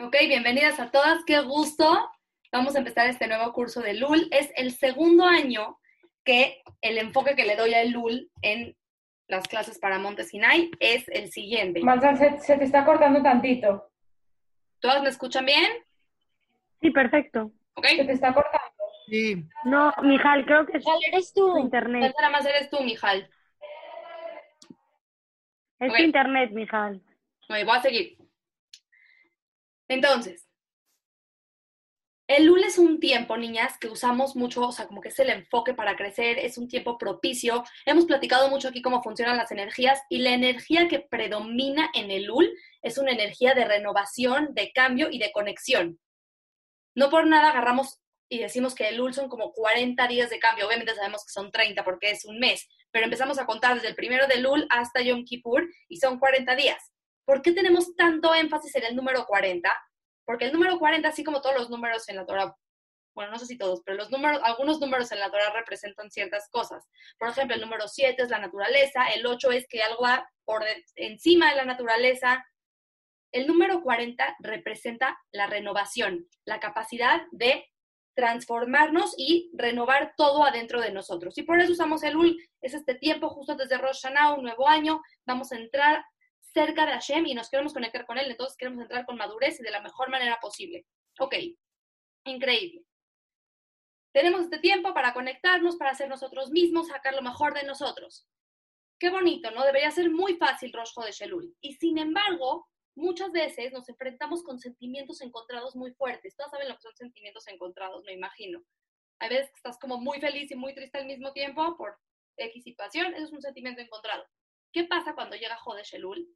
Ok, bienvenidas a todas, qué gusto. Vamos a empezar este nuevo curso de LUL. Es el segundo año que el enfoque que le doy a LUL en las clases para Montes Sinai es el siguiente. Manzan, se, se te está cortando tantito. ¿Todas me escuchan bien? Sí, perfecto. ¿Ok? Se te está cortando. Sí, No, Mijal, creo que es ¿Cuál eres tu tú? internet. Nada más eres tú, Mijal. Es Ok. tu internet, Mijal. Voy a seguir. Entonces, el LUL es un tiempo, niñas, que usamos mucho, o sea, como que es el enfoque para crecer, es un tiempo propicio. Hemos platicado mucho aquí cómo funcionan las energías y la energía que predomina en el LUL es una energía de renovación, de cambio y de conexión. No por nada agarramos y decimos que el LUL son como 40 días de cambio. Obviamente sabemos que son 30 porque es un mes, pero empezamos a contar desde el primero de LUL hasta Yom Kippur y son 40 días. ¿Por qué tenemos tanto énfasis en el número 40? Porque el número 40, así como todos los números en la Torah, bueno, no sé si todos, pero los números, algunos números en la Torah representan ciertas cosas. Por ejemplo, el número 7 es la naturaleza, el 8 es que algo va por encima de la naturaleza. El número 40 representa la renovación, la capacidad de transformarnos y renovar todo adentro de nosotros. Y por eso usamos el UL, es este tiempo justo antes de Rosh Hashanah, un nuevo año, vamos a entrar cerca de Hashem y nos queremos conectar con Él, entonces queremos entrar con madurez y de la mejor manera posible. Ok, increíble. Tenemos este tiempo para conectarnos, para ser nosotros mismos, sacar lo mejor de nosotros. Qué bonito, ¿no? Debería ser muy fácil Rosh de Shelul. Y sin embargo, muchas veces nos enfrentamos con sentimientos encontrados muy fuertes. Todos saben lo que son sentimientos encontrados, me imagino. Hay veces que estás como muy feliz y muy triste al mismo tiempo por X situación, eso es un sentimiento encontrado. ¿Qué pasa cuando llega Jode Shelul?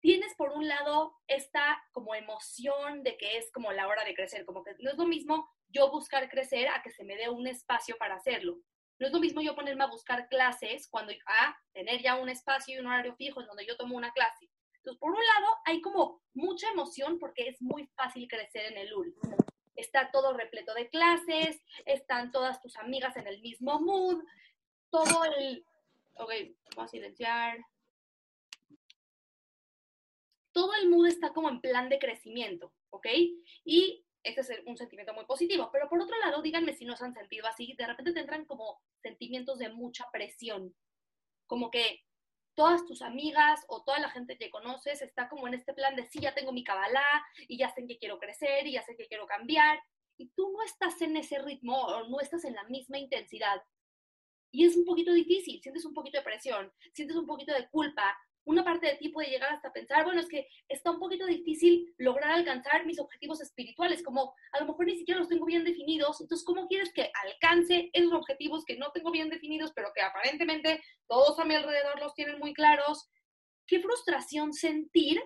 Tienes por un lado esta como emoción de que es como la hora de crecer, como que no es lo mismo yo buscar crecer a que se me dé un espacio para hacerlo. No es lo mismo yo ponerme a buscar clases cuando a tener ya un espacio y un horario fijo en donde yo tomo una clase. Entonces, por un lado, hay como mucha emoción porque es muy fácil crecer en el UL. Está todo repleto de clases, están todas tus amigas en el mismo mood, todo el... Ok, voy a silenciar. Todo el mood está como en plan de crecimiento, ¿ok? Y este es un sentimiento muy positivo. Pero por otro lado, díganme si no se han sentido así. De repente tendrán como sentimientos de mucha presión. Como que todas tus amigas o toda la gente que conoces está como en este plan de sí, ya tengo mi cabalá y ya sé que quiero crecer y ya sé que quiero cambiar. Y tú no estás en ese ritmo o no estás en la misma intensidad. Y es un poquito difícil, sientes un poquito de presión, sientes un poquito de culpa, una parte de ti puede llegar hasta pensar, bueno, es que está un poquito difícil lograr alcanzar mis objetivos espirituales, como a lo mejor ni siquiera los tengo bien definidos, entonces, ¿cómo quieres que alcance esos objetivos que no tengo bien definidos, pero que aparentemente todos a mi alrededor los tienen muy claros? Qué frustración sentir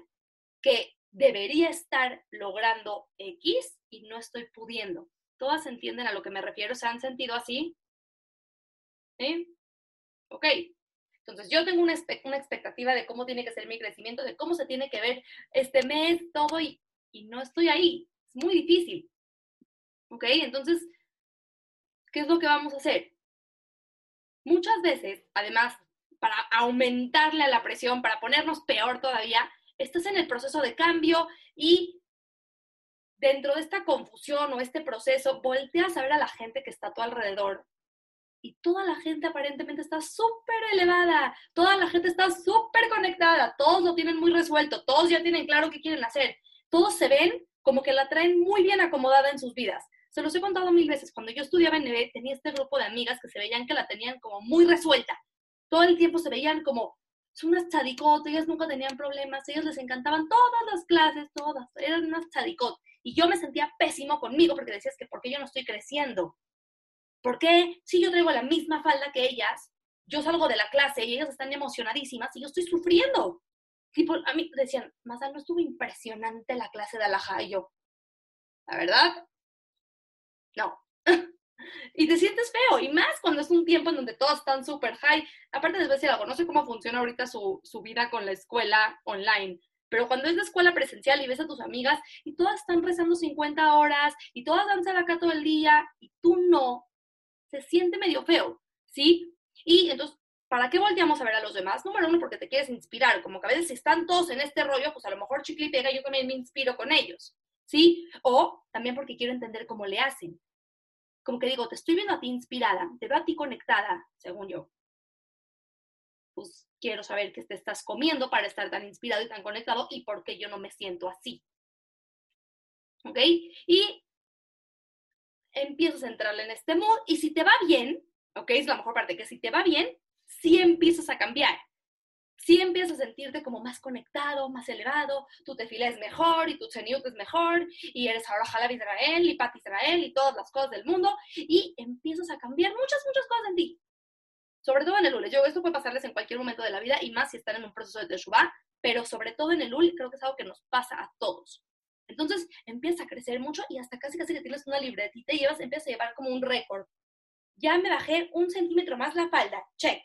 que debería estar logrando X y no estoy pudiendo. ¿Todas entienden a lo que me refiero? ¿Se han sentido así? ¿Sí? Ok, entonces, yo tengo una, una, expectativa de cómo tiene que ser mi crecimiento, de cómo se tiene que ver este mes, todo, y, y no estoy ahí. Es muy difícil. ¿Ok? Entonces, ¿qué es lo que vamos a hacer? Muchas veces, además, para aumentarle a la presión, para ponernos peor todavía, estás en el proceso de cambio y dentro de esta confusión o este proceso, volteas a ver a la gente que está a tu alrededor y toda la gente aparentemente está súper elevada, toda la gente está súper conectada, todos lo tienen muy resuelto, todos ya tienen claro qué quieren hacer, todos se ven como que la traen muy bien acomodada en sus vidas. Se los he contado mil veces, cuando yo estudiaba en NB tenía este grupo de amigas que se veían que la tenían como muy resuelta, todo el tiempo se veían como son unas chadicot, ellas nunca tenían problemas, ellas les encantaban todas las clases, todas, eran unas chadicot. Y yo me sentía pésimo conmigo porque decías que por qué yo no estoy creciendo, ¿Por qué si yo traigo la misma falda que ellas, yo salgo de la clase y ellas están emocionadísimas y yo estoy sufriendo? Tipo, a mí decían, Mazal, no estuvo impresionante la clase de Alajá. Y yo, ¿la verdad? No. y te sientes feo, y más cuando es un tiempo en donde todos están súper high. Aparte, les voy a decir algo, no sé cómo funciona ahorita su, su vida con la escuela online, pero cuando es la escuela presencial y ves a tus amigas y todas están rezando 50 horas y todas danzan acá todo el día y tú no, se siente medio feo, ¿sí? Y entonces, ¿para qué volteamos a ver a los demás? Número uno, porque te quieres inspirar, como que a veces están todos en este rollo, pues a lo mejor chicle y pega, yo también me inspiro con ellos, ¿sí? O también porque quiero entender cómo le hacen. Como que digo, te estoy viendo a ti inspirada, te veo a ti conectada, según yo. Pues quiero saber qué te estás comiendo para estar tan inspirado y tan conectado y por qué yo no me siento así. ¿Ok? Y empiezas a entrarle en este mood y si te va bien, ¿ok? Es la mejor parte, que si te va bien, sí empiezas a cambiar. Sí empiezas a sentirte como más conectado, más elevado, tu tefila es mejor y tu cheniut es mejor y eres ahora Jalab Israel y Pat Israel y todas las cosas del mundo y empiezas a cambiar muchas, muchas cosas en ti. Sobre todo en el UL. Yo, esto puede pasarles en cualquier momento de la vida y más si están en un proceso de Teshuvah, pero sobre todo en el UL creo que es algo que nos pasa a todos. Entonces empieza a crecer mucho y hasta casi casi que tienes una libretita y llevas, empiezas a llevar como un récord. Ya me bajé un centímetro más la falda, check.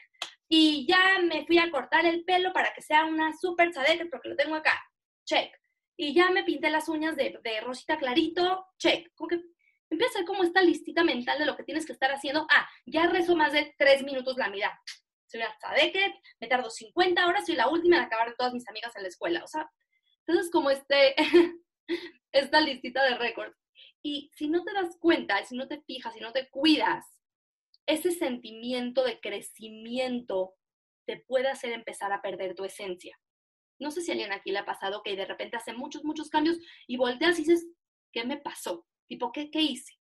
Y ya me fui a cortar el pelo para que sea una super sadeket porque lo tengo acá, check. Y ya me pinté las uñas de, de rosita clarito, check. Como que empieza a ser como esta listita mental de lo que tienes que estar haciendo. Ah, ya rezo más de tres minutos la mitad. Soy una sadeket, me tardo 50 horas, soy la última en acabar de todas mis amigas en la escuela. O sea, entonces como este, esta listita de récords. Y si no te das cuenta, si no te fijas, si no te cuidas, ese sentimiento de crecimiento te puede hacer empezar a perder tu esencia. No sé si a alguien aquí le ha pasado que de repente hace muchos, muchos cambios y volteas y dices, ¿qué me pasó? Tipo, ¿qué, qué hice?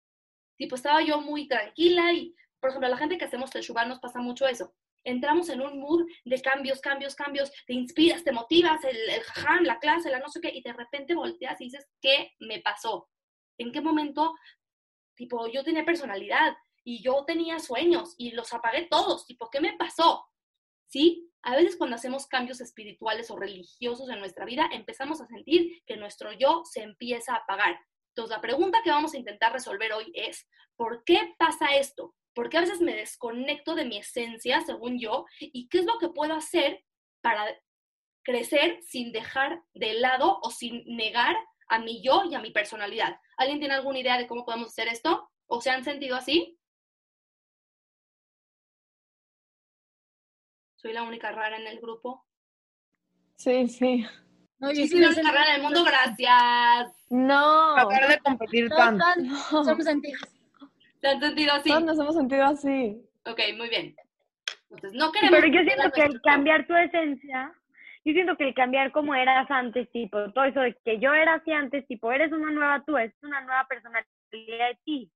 Tipo, estaba yo muy tranquila y, por ejemplo, a la gente que hacemos Teshuvah nos pasa mucho eso entramos en un mood de cambios, cambios, cambios, te inspiras, te motivas, el, el jajam, la clase, la no sé qué, y de repente volteas y dices, ¿qué me pasó? ¿En qué momento, tipo, yo tenía personalidad y yo tenía sueños y los apagué todos, tipo, ¿qué me pasó? ¿Sí? A veces cuando hacemos cambios espirituales o religiosos en nuestra vida, empezamos a sentir que nuestro yo se empieza a apagar. Entonces, la pregunta que vamos a intentar resolver hoy es, ¿por qué pasa esto? Porque a veces me desconecto de mi esencia, según yo, y qué es lo que puedo hacer para crecer sin dejar de lado o sin negar a mi yo y a mi personalidad. ¿Alguien tiene alguna idea de cómo podemos hacer esto? ¿O se han sentido así? ¿Soy la única rara en el grupo? Sí, sí. No, Yo soy la única rara en el mundo, gracias. No. Tratar de competir No, tanto. somos antiguos. ¿Se han sentido así? Todos nos hemos sentido así. Ok, muy bien. Entonces, no queremos... Pero yo siento que el cambiar tu esencia, yo siento que el cambiar como eras antes, tipo, todo eso de que yo era así antes, tipo, eres una nueva tú, es una nueva personalidad de ti.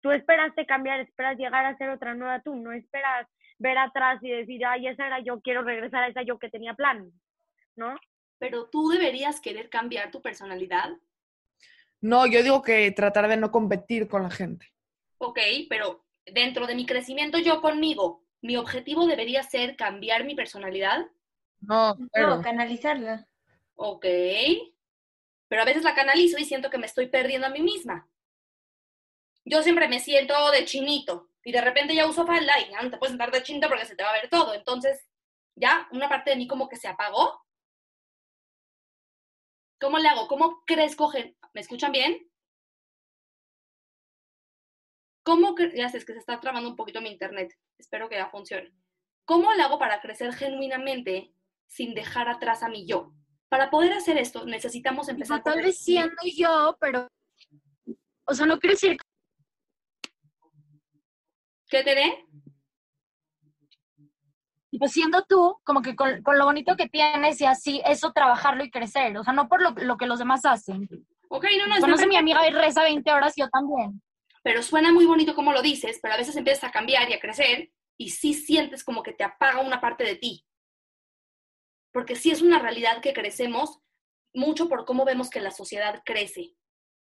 Tú esperaste cambiar, esperas llegar a ser otra nueva tú, no esperas ver atrás y decir, ay, esa era yo, quiero regresar a esa yo que tenía plan, ¿no? Pero tú deberías querer cambiar tu personalidad. No, yo digo que tratar de no competir con la gente. Ok, pero dentro de mi crecimiento yo conmigo, mi objetivo debería ser cambiar mi personalidad. No, pero No, canalizarla. Ok. Pero a veces la canalizo y siento que me estoy perdiendo a mí misma. Yo siempre me siento de chinito y de repente ya uso falda y ya no te puedes sentar de chinito porque se te va a ver todo. Entonces, ya una parte de mí como que se apagó. ¿Cómo le hago? ¿Cómo crezco? ¿Me escuchan bien? ¿Cómo ya sé, es que se está trabando un poquito mi internet. Espero que ya funcione. ¿Cómo le hago para crecer genuinamente sin dejar atrás a mi yo? Para poder hacer esto, necesitamos empezar Tipo, tal vez siendo yo, pero. O sea, no decir. ¿Qué te dé? Tipo, siendo tú, como que con, con lo bonito que tienes y así, eso trabajarlo y crecer. O sea, no por lo, lo que los demás hacen. Ok, no, no, Conoce a mi amiga y reza 20 horas, yo también. Pero suena muy bonito como lo dices, pero a veces empiezas a cambiar y a crecer y sí sientes como que te apaga una parte de ti. Porque sí es una realidad que crecemos mucho por cómo vemos que la sociedad crece.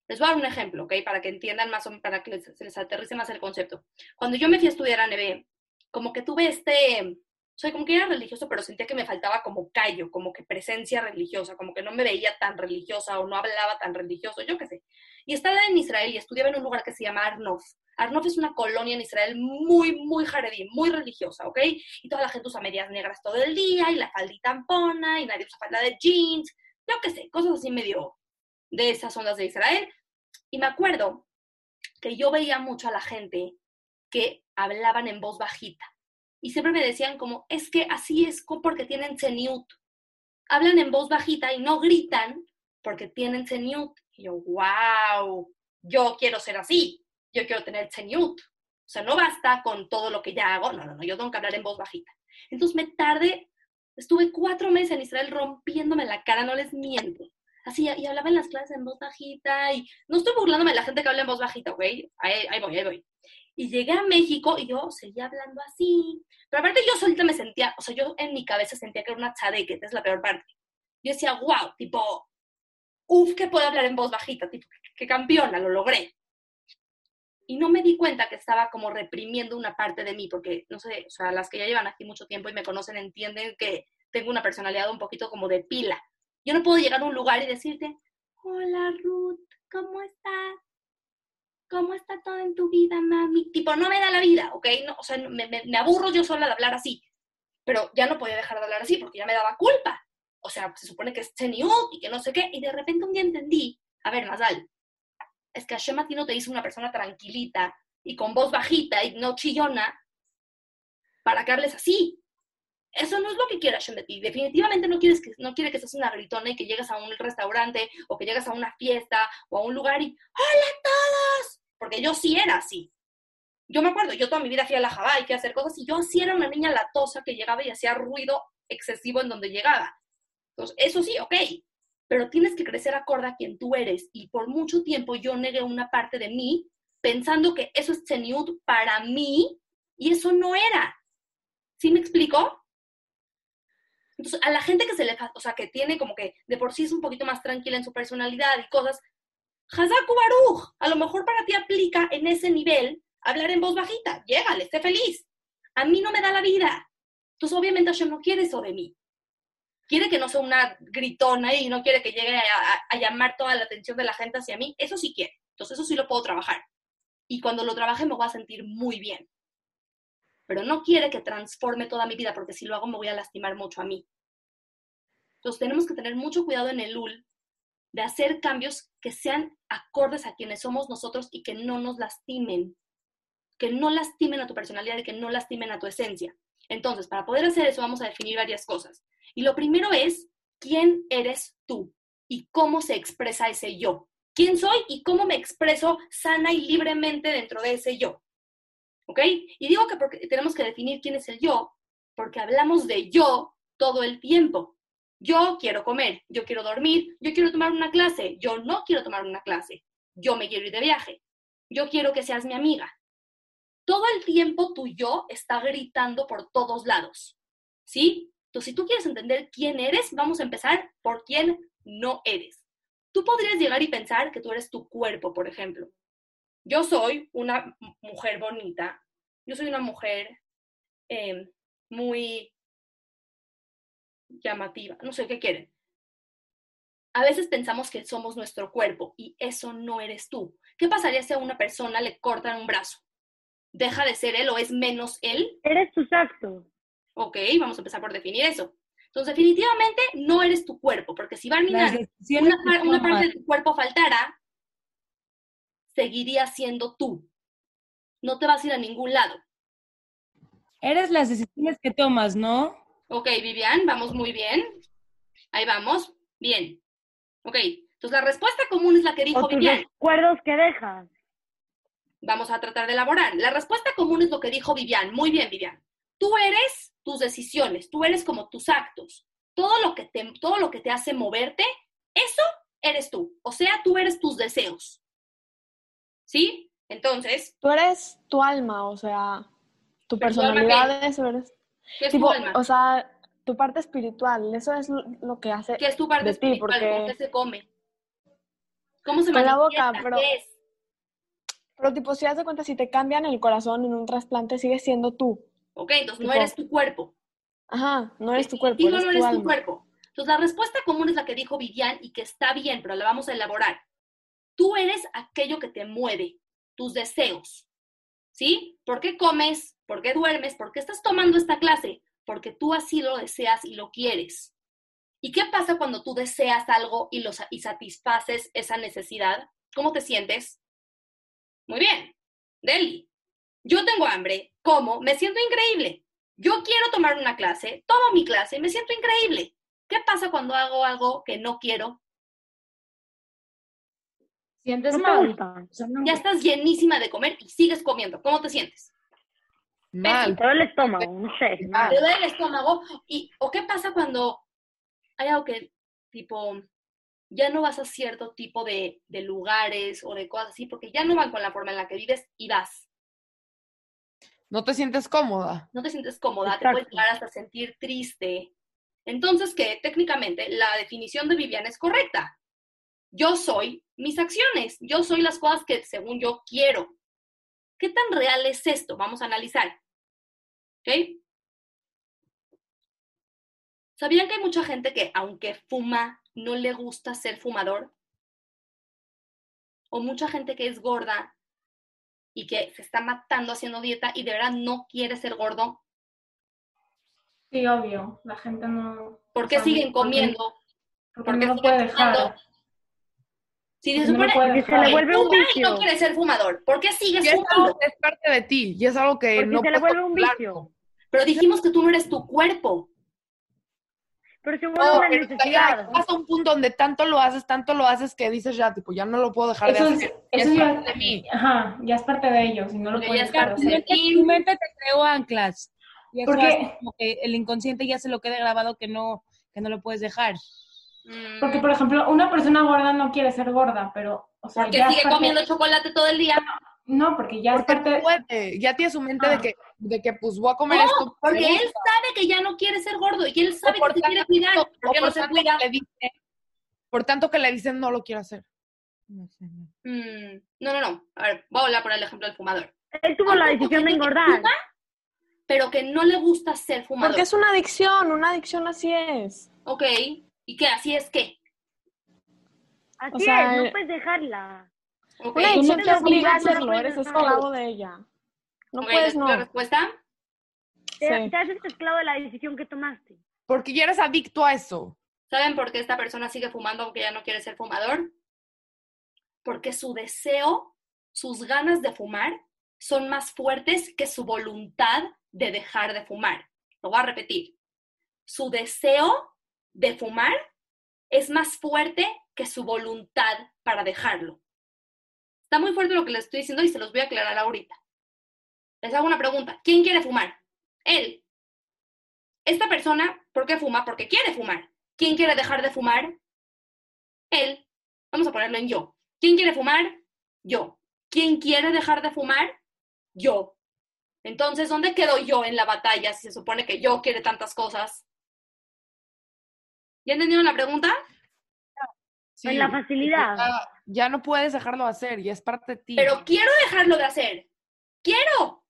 Les voy a dar un ejemplo, ¿ok? Para que entiendan más, o- para que se les aterrice más el concepto. Cuando yo me fui a estudiar a NB, como que tuve este, soy como que era religioso, pero sentía que me faltaba como callo, como que presencia religiosa, como que no me veía tan religiosa o no hablaba tan religioso, yo qué sé. Y estaba en Israel y estudiaba en un lugar que se llama Arnof. Arnof es una colonia en Israel muy, muy jaredí, muy religiosa, ¿ok? Y toda la gente usa medias negras todo el día y la faldita ampona y nadie usa falda de jeans, yo qué sé, cosas así medio de esas ondas de Israel. Y me acuerdo que yo veía mucho a la gente que hablaban en voz bajita. Y siempre me decían como, es que así es porque tienen ceniut. Hablan en voz bajita y no gritan porque tienen Tzeniut. Y yo, wow, yo quiero ser así, yo quiero tener Tzeniut. O sea, no basta con todo lo que ya hago, no, no, no, yo tengo que hablar en voz bajita. Entonces me tardé, estuve cuatro meses en Israel rompiéndome la cara, no les miento. Así, y hablaba en las clases en voz bajita, y no estoy burlándome la gente que habla en voz bajita, ¿ok? Ahí, ahí voy, ahí voy. Y llegué a México y yo seguía hablando así. Pero aparte yo solita me sentía, o sea, yo en mi cabeza sentía que era una que es la peor parte. Yo decía, wow, tipo, uff, que puedo hablar en voz bajita, tipo, qué campeona, lo logré. Y no me di cuenta que estaba como reprimiendo una parte de mí, porque, no sé, o sea, las que ya llevan aquí mucho tiempo y me conocen entienden que tengo una personalidad un poquito como de pila. Yo no puedo llegar a un lugar y decirte, hola Ruth, ¿cómo estás? ¿Cómo está todo en tu vida, mami? Tipo, no me da la vida, ¿ok? No, o sea, me, me, aburro yo sola de hablar así. Pero ya no podía dejar de hablar así porque ya me daba culpa. O sea, se supone que es Cheniut y que no sé qué. Y de repente un día entendí, a ver, Nazal, es que Hashem no te hizo una persona tranquilita y con voz bajita y no chillona para que hables así. Eso no es lo que quiere Hashem de ti. Definitivamente no, quieres que, no quiere que seas una gritona y que llegues a un restaurante o que llegues a una fiesta o a un lugar y ¡Hola a todos! porque yo sí era así. Yo me acuerdo, yo toda mi vida fui a la Jabá y fui a hacer cosas y yo sí era una niña latosa que llegaba y hacía ruido excesivo en donde llegaba. Entonces, eso sí, ok, pero tienes que crecer acorde a quien tú eres y por mucho tiempo yo negué una parte de mí pensando que eso es Tseniut para mí y eso no era. ¿Sí me explico? Entonces, a la gente que se le, o sea, que tiene como que de por sí es un poquito más tranquila en su personalidad y cosas, Hazaku Baruch, a lo mejor para ti aplica en ese nivel hablar en voz bajita. Llégale, esté feliz. A mí no me da la vida. Entonces, obviamente, Hashem no quiere eso de mí. Quiere que no sea una gritona y no quiere que llegue a, llamar toda la atención de la gente hacia mí. Eso sí quiere. Entonces, eso sí lo puedo trabajar. Y cuando lo trabaje me voy a sentir muy bien. Pero no quiere que transforme toda mi vida, porque si lo hago me voy a lastimar mucho a mí. Entonces, tenemos que tener mucho cuidado en el UL de hacer cambios que sean acordes a quienes somos nosotros y que no nos lastimen, que no lastimen a tu personalidad y que no lastimen a tu esencia. Entonces, para poder hacer eso vamos a definir varias cosas. Y lo primero es, ¿quién eres tú? Y cómo se expresa ese yo. ¿Quién soy y cómo me expreso sana y libremente dentro de ese yo? ¿Ok? Y digo que porque tenemos que definir quién es el yo, porque hablamos de yo todo el tiempo. Yo quiero comer, yo quiero dormir, yo quiero tomar una clase, yo no quiero tomar una clase, yo me quiero ir de viaje, yo quiero que seas mi amiga. Todo el tiempo tu yo está gritando por todos lados, ¿sí? Entonces, si tú quieres entender quién eres, vamos a empezar por quién no eres. Tú podrías llegar y pensar que tú eres tu cuerpo, por ejemplo. Yo soy una mujer bonita, yo soy una mujer eh, muy llamativa, no sé qué quieren. A veces pensamos que somos nuestro cuerpo y eso no eres tú. ¿Qué pasaría si a una persona le cortan un brazo? ¿Deja de ser él o es menos él? Eres tu actos. Ok, vamos a empezar por definir eso. Entonces, definitivamente no eres tu cuerpo, porque si va a una, una parte de tu cuerpo faltara, seguiría siendo tú. No te vas a ir a ningún lado. Eres las decisiones que tomas, ¿no? Ok, Vivian, vamos muy bien. Ahí vamos. Bien. Ok, entonces la respuesta común es la que dijo o tus Vivian. recuerdos que dejas. Vamos a tratar de elaborar. La respuesta común es lo que dijo Vivian. Muy bien, Vivian. Tú eres tus decisiones, tú eres como tus actos. Todo lo que te, todo lo que te hace moverte, eso eres tú. O sea, tú eres tus deseos. ¿Sí? Entonces. Tú eres tu alma, o sea, tu personalidad es, eres ¿Qué es tu alma? O sea, tu parte espiritual, eso es lo que hace. ¿Qué es tu parte de espiritual? Ti, porque... ¿Cómo se come? ¿Cómo se Con la boca, pero... ¿Qué es? Pero tipo, si das de cuenta, si te cambian el corazón en un trasplante, sigues siendo tú. Ok, entonces no eres tu cuerpo. Ajá, no eres tu cuerpo. Eres no eres tu, tu cuerpo. Entonces la respuesta común es la que dijo Vivian y que está bien, pero la vamos a elaborar. Tú eres aquello que te mueve, tus deseos. ¿Sí? ¿Por qué comes? ¿Por qué duermes? ¿Por qué estás tomando esta clase? porque tú así lo deseas y lo quieres. ¿Y qué pasa cuando tú deseas algo y, lo, y satisfaces esa necesidad? ¿Cómo te sientes? Muy bien. Deli. Yo tengo hambre, como, me siento increíble. Yo quiero tomar una clase, tomo mi clase, me siento increíble. ¿Qué pasa cuando hago algo que no quiero? Sientes mal. gusta. O sea, no. Ya estás llenísima de comer y sigues comiendo. ¿Cómo te sientes? Mal. Todo el estómago, no sé. Te duele el estómago. Y, ¿O qué pasa cuando hay algo que, tipo, ya no vas a cierto tipo de, de lugares o de cosas así, porque ya no van con la forma en la que vives y vas? No te sientes cómoda. no te sientes cómoda, te puedes llegar hasta sentir triste. Entonces, que técnicamente la definición de Viviana es correcta. Yo soy mis acciones, yo soy las cosas que según yo quiero. ¿Qué tan real es esto? Vamos a analizar. ¿Ok? ¿Sabían que hay mucha gente que aunque fuma, no le gusta ser fumador? O mucha gente que es gorda y que se está matando haciendo dieta y de verdad no quiere ser gordo. Sí, obvio. La gente no. ¿Por o qué sea, siguen porque- comiendo? Porque, ¿Por qué no siguen puede dejar. Si se Porque no supone Porque se le vuelve un vicio. no quiere ser fumador, ¿por qué sigues Y fumando? que es parte de ti y es algo que Porque no se le puedes vuelve un controlar. vicio. Pero dijimos que tú no eres tu cuerpo. Pero se vuelve No, una ya necesidad. pasa un punto donde tanto lo haces, tanto lo haces que dices ya, tipo, ya no lo puedo dejar Eso de es, hacer. eso es ya, parte de mí. Ajá, ya es parte de ellos y no lo Porque puedes ya es dejar de parte Tu de hacer. tu mente te creó anclas. Y eso Porque- como que el inconsciente ya se lo quede grabado que no, que no lo puedes dejar. Porque, por ejemplo, una persona gorda no quiere ser gorda, pero, o sea, porque ya es sigue comiendo chocolate todo el día. No, porque ya Porque es parte... puede. Ya tiene su mente Ah. de que, de que pues voy a comer No, esto. porque él sabe que ya no quiere ser gordo y él sabe que se quiere tanto- cuidar. o ¿Por no tanto cuida? que le dice- por tanto que le dicen no lo quiero hacer. No sé, no. Mm, no, no, no. A ver, voy a hablar por el ejemplo del fumador. Él tuvo la decisión de engordar. fuma, pero que no le gusta ser fumador. Porque es una adicción, una adicción así es. Ok. ¿Y qué? ¿Así es qué? Así O sea, es, no eh, puedes dejarla. No te obliga a hacerlo, eres esclavo de ella. No puedes, ¿la- no. ¿La respuesta? Te, Sí. te haces esclavo de la decisión que tomaste. Porque ya eres adicto a eso. ¿Saben por qué esta persona sigue fumando aunque ya no quiere ser fumador? Porque su deseo, sus ganas de fumar son más fuertes que su voluntad de dejar de fumar. Lo voy a repetir. Su deseo de fumar es más fuerte que su voluntad para dejarlo. Está muy fuerte lo que les estoy diciendo y se los voy a aclarar ahorita. Les hago una pregunta. ¿Quién quiere fumar? Él. Esta persona, ¿por qué fuma? Porque quiere fumar. ¿Quién quiere dejar de fumar? Él. Vamos a ponerlo en yo. ¿Quién quiere fumar? Yo. ¿Quién quiere dejar de fumar? Yo. Entonces, ¿dónde quedo yo en la batalla si se supone que yo quiere tantas cosas? ¿Ya entendieron la pregunta? Sí, En la facilidad. Ya, ya no puedes dejarlo hacer y es parte de ti. Pero quiero dejarlo de hacer. Quiero.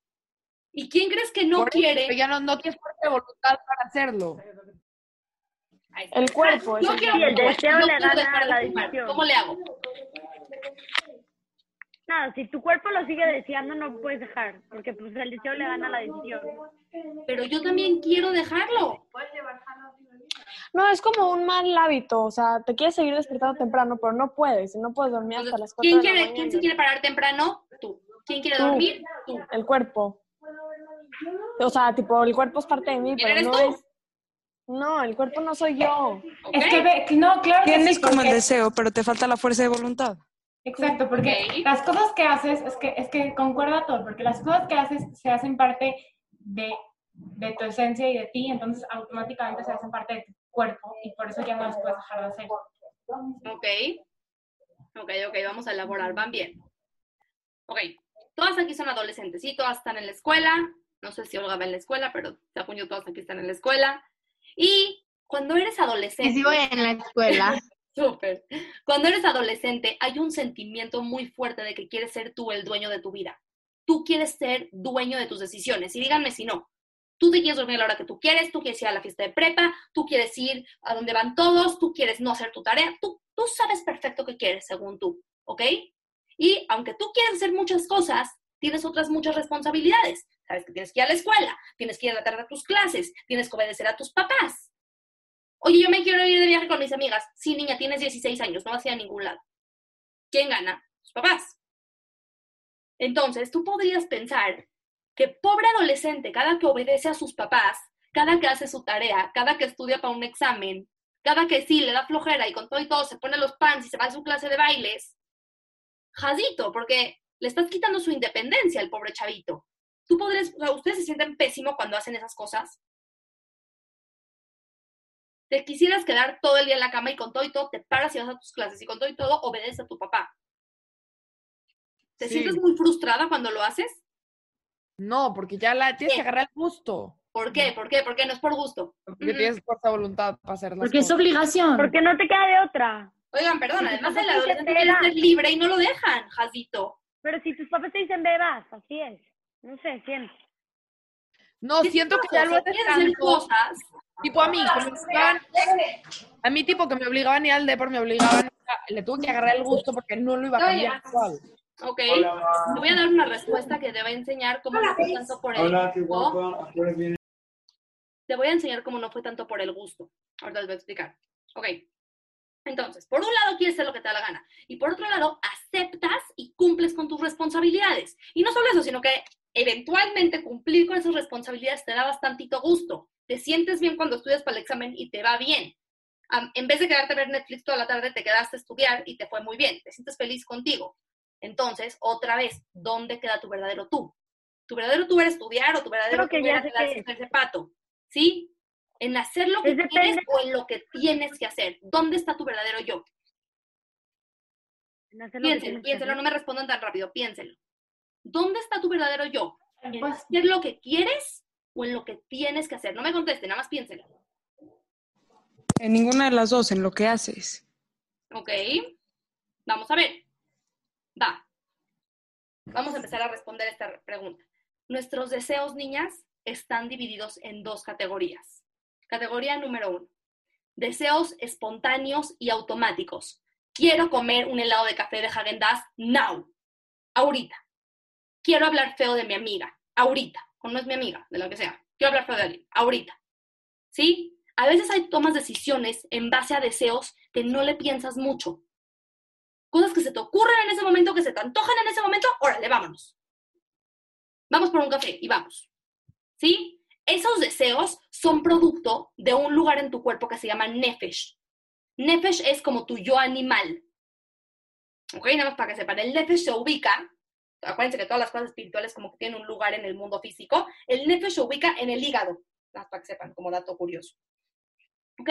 ¿Y quién crees que no Por quiere? pero ya no, no tienes fuerza de voluntad para hacerlo. El cuerpo es Yo el quiero Sí, el deseo yo le gana de la decisión. ¿Cómo le hago? Nada, si tu cuerpo lo sigue deseando, no puedes dejar, porque pues el deseo le gana la decisión. Pero yo también quiero dejarlo. No, es como un mal hábito, o sea, te quieres seguir despertando temprano, pero no puedes, no puedes dormir hasta las 4 ¿Quién, de la quiere, mañana. ¿Quién se quiere parar temprano? Tú. ¿Quién quiere Tú. dormir? Tú. El cuerpo. O sea, tipo, el cuerpo es parte de mí, ¿Quién pero eres no tú? es... No, el cuerpo no soy yo. Es que, ve- no, claro que Tienes sí, como el deseo, pero te falta la fuerza de voluntad. Exacto, porque las cosas que haces, es que, es que concuerda todo, porque las cosas que haces se hacen parte de, de tu esencia y de ti, entonces automáticamente se hacen parte de tu cuerpo y por eso ya no las puedes dejar de hacer. Ok. Ok, ok, vamos a elaborar. Van bien. Ok. Todas aquí son adolescentes, ¿sí? Todas están en la escuela. No sé si Olga va en la escuela, pero según yo todas aquí están en la escuela. Y cuando eres adolescente... Sí, sí voy en la escuela. Súper. Cuando eres adolescente, hay un sentimiento muy fuerte de que quieres ser tú el dueño de tu vida. Tú quieres ser dueño de tus decisiones. Y díganme si no. Tú te quieres dormir a la hora que tú quieres, tú quieres ir a la fiesta de prepa, tú quieres ir a donde van todos, tú quieres no hacer tu tarea. Tú, sabes perfecto qué quieres, según tú, ¿ok? Y aunque tú quieres hacer muchas cosas, tienes otras muchas responsabilidades. Sabes que tienes que ir a la escuela, tienes que ir a la tarde a tus clases, tienes que obedecer a tus papás. Oye, yo me quiero ir de viaje con mis amigas. Sí, niña, tienes 16 años, no vas a ir a ningún lado. ¿Quién gana? Tus papás. Entonces, tú podrías pensar que pobre adolescente, cada que obedece a sus papás, cada que hace su tarea, cada que estudia para un examen, cada que sí le da flojera y con todo y todo se pone los pants y se va a su clase de bailes, Jadito, porque le estás quitando su independencia al pobre chavito. Tú podrías, o sea, ustedes se sienten pésimo cuando hacen esas cosas. Te quisieras quedar todo el día en la cama y con todo y todo te paras y vas a tus clases y con todo y todo obedeces a tu papá. ¿Te Sí. sientes muy frustrada cuando lo haces? No, porque ya la tienes que agarrar el gusto. ¿Por qué? ¿Por qué? Porque no es por gusto. Porque Ujú. tienes fuerza de voluntad para hacer las Porque es obligación. Porque no te queda de otra. Oigan, perdón, además el adolescente quiere ser libre y no lo dejan, Jadito. Pero si tus papás te dicen bebas, así es. No sé, siento. No, ¿Qué siento que ya lo tanto. cosas. Tipo a mí, que me obligaban, a mí tipo que me obligaban ir al depor, me obligaban, a- le tuve que agarrar el gusto porque no lo iba a cambiar igual. Ok. Te voy a dar una respuesta que te va a enseñar cómo no fue tanto por el Hola, gusto. guapa. ¿A qué hora viene? Te voy a enseñar cómo no fue tanto por el gusto. Ahorita les voy a explicar. Ok. Entonces, por un lado quieres hacer lo que te da la gana. Y por otro lado, aceptas y cumples con tus responsabilidades. Y no solo eso, sino que eventualmente cumplir con esas responsabilidades te da bastantito gusto. Te sientes bien cuando estudias para el examen y te va bien. En vez de quedarte a ver Netflix toda la tarde, te quedaste a estudiar y te fue muy bien. Te sientes feliz contigo. Entonces, otra vez, ¿dónde queda tu verdadero tú? ¿Tu verdadero tú era estudiar o tu verdadero que tú era quedarse pato? ¿Sí? En hacer lo que Es quieres depende- o en lo que tienes que hacer. ¿Dónde está tu verdadero yo? Piénselo, piénselo, no me respondan tan rápido, piénselo. ¿Dónde está tu verdadero yo? ¿En Pues, hacer lo que quieres o en lo que tienes que hacer? No me contesten, nada más piénselo. En ninguna de las dos, en lo que haces. ¿Ok? Vamos a ver. Va. Vamos a empezar a responder esta pregunta. Nuestros deseos, niñas, están divididos en dos categorías. Categoría número uno. Deseos espontáneos y automáticos. Quiero comer un helado de café de Häagen-Dazs now. Ahorita. Quiero hablar feo de mi amiga. Ahorita. O no es mi amiga, de lo que sea. Quiero hablar feo de alguien. Ahorita. ¿Sí? A veces hay tomas decisiones en base a deseos que no le piensas mucho. Cosas que se te ocurren en ese momento, que se te antojan en ese momento, órale, vámonos. Vamos por un café y vamos. ¿Sí? Esos deseos son producto de un lugar en tu cuerpo que se llama nefesh. Nefesh es como tu yo animal. ¿Ok? Nada más para que sepan. El nefesh se ubica, acuérdense que todas las cosas espirituales como que tienen un lugar en el mundo físico. El nefesh se ubica en el hígado. Nada más para que sepan, como dato curioso. ¿Ok?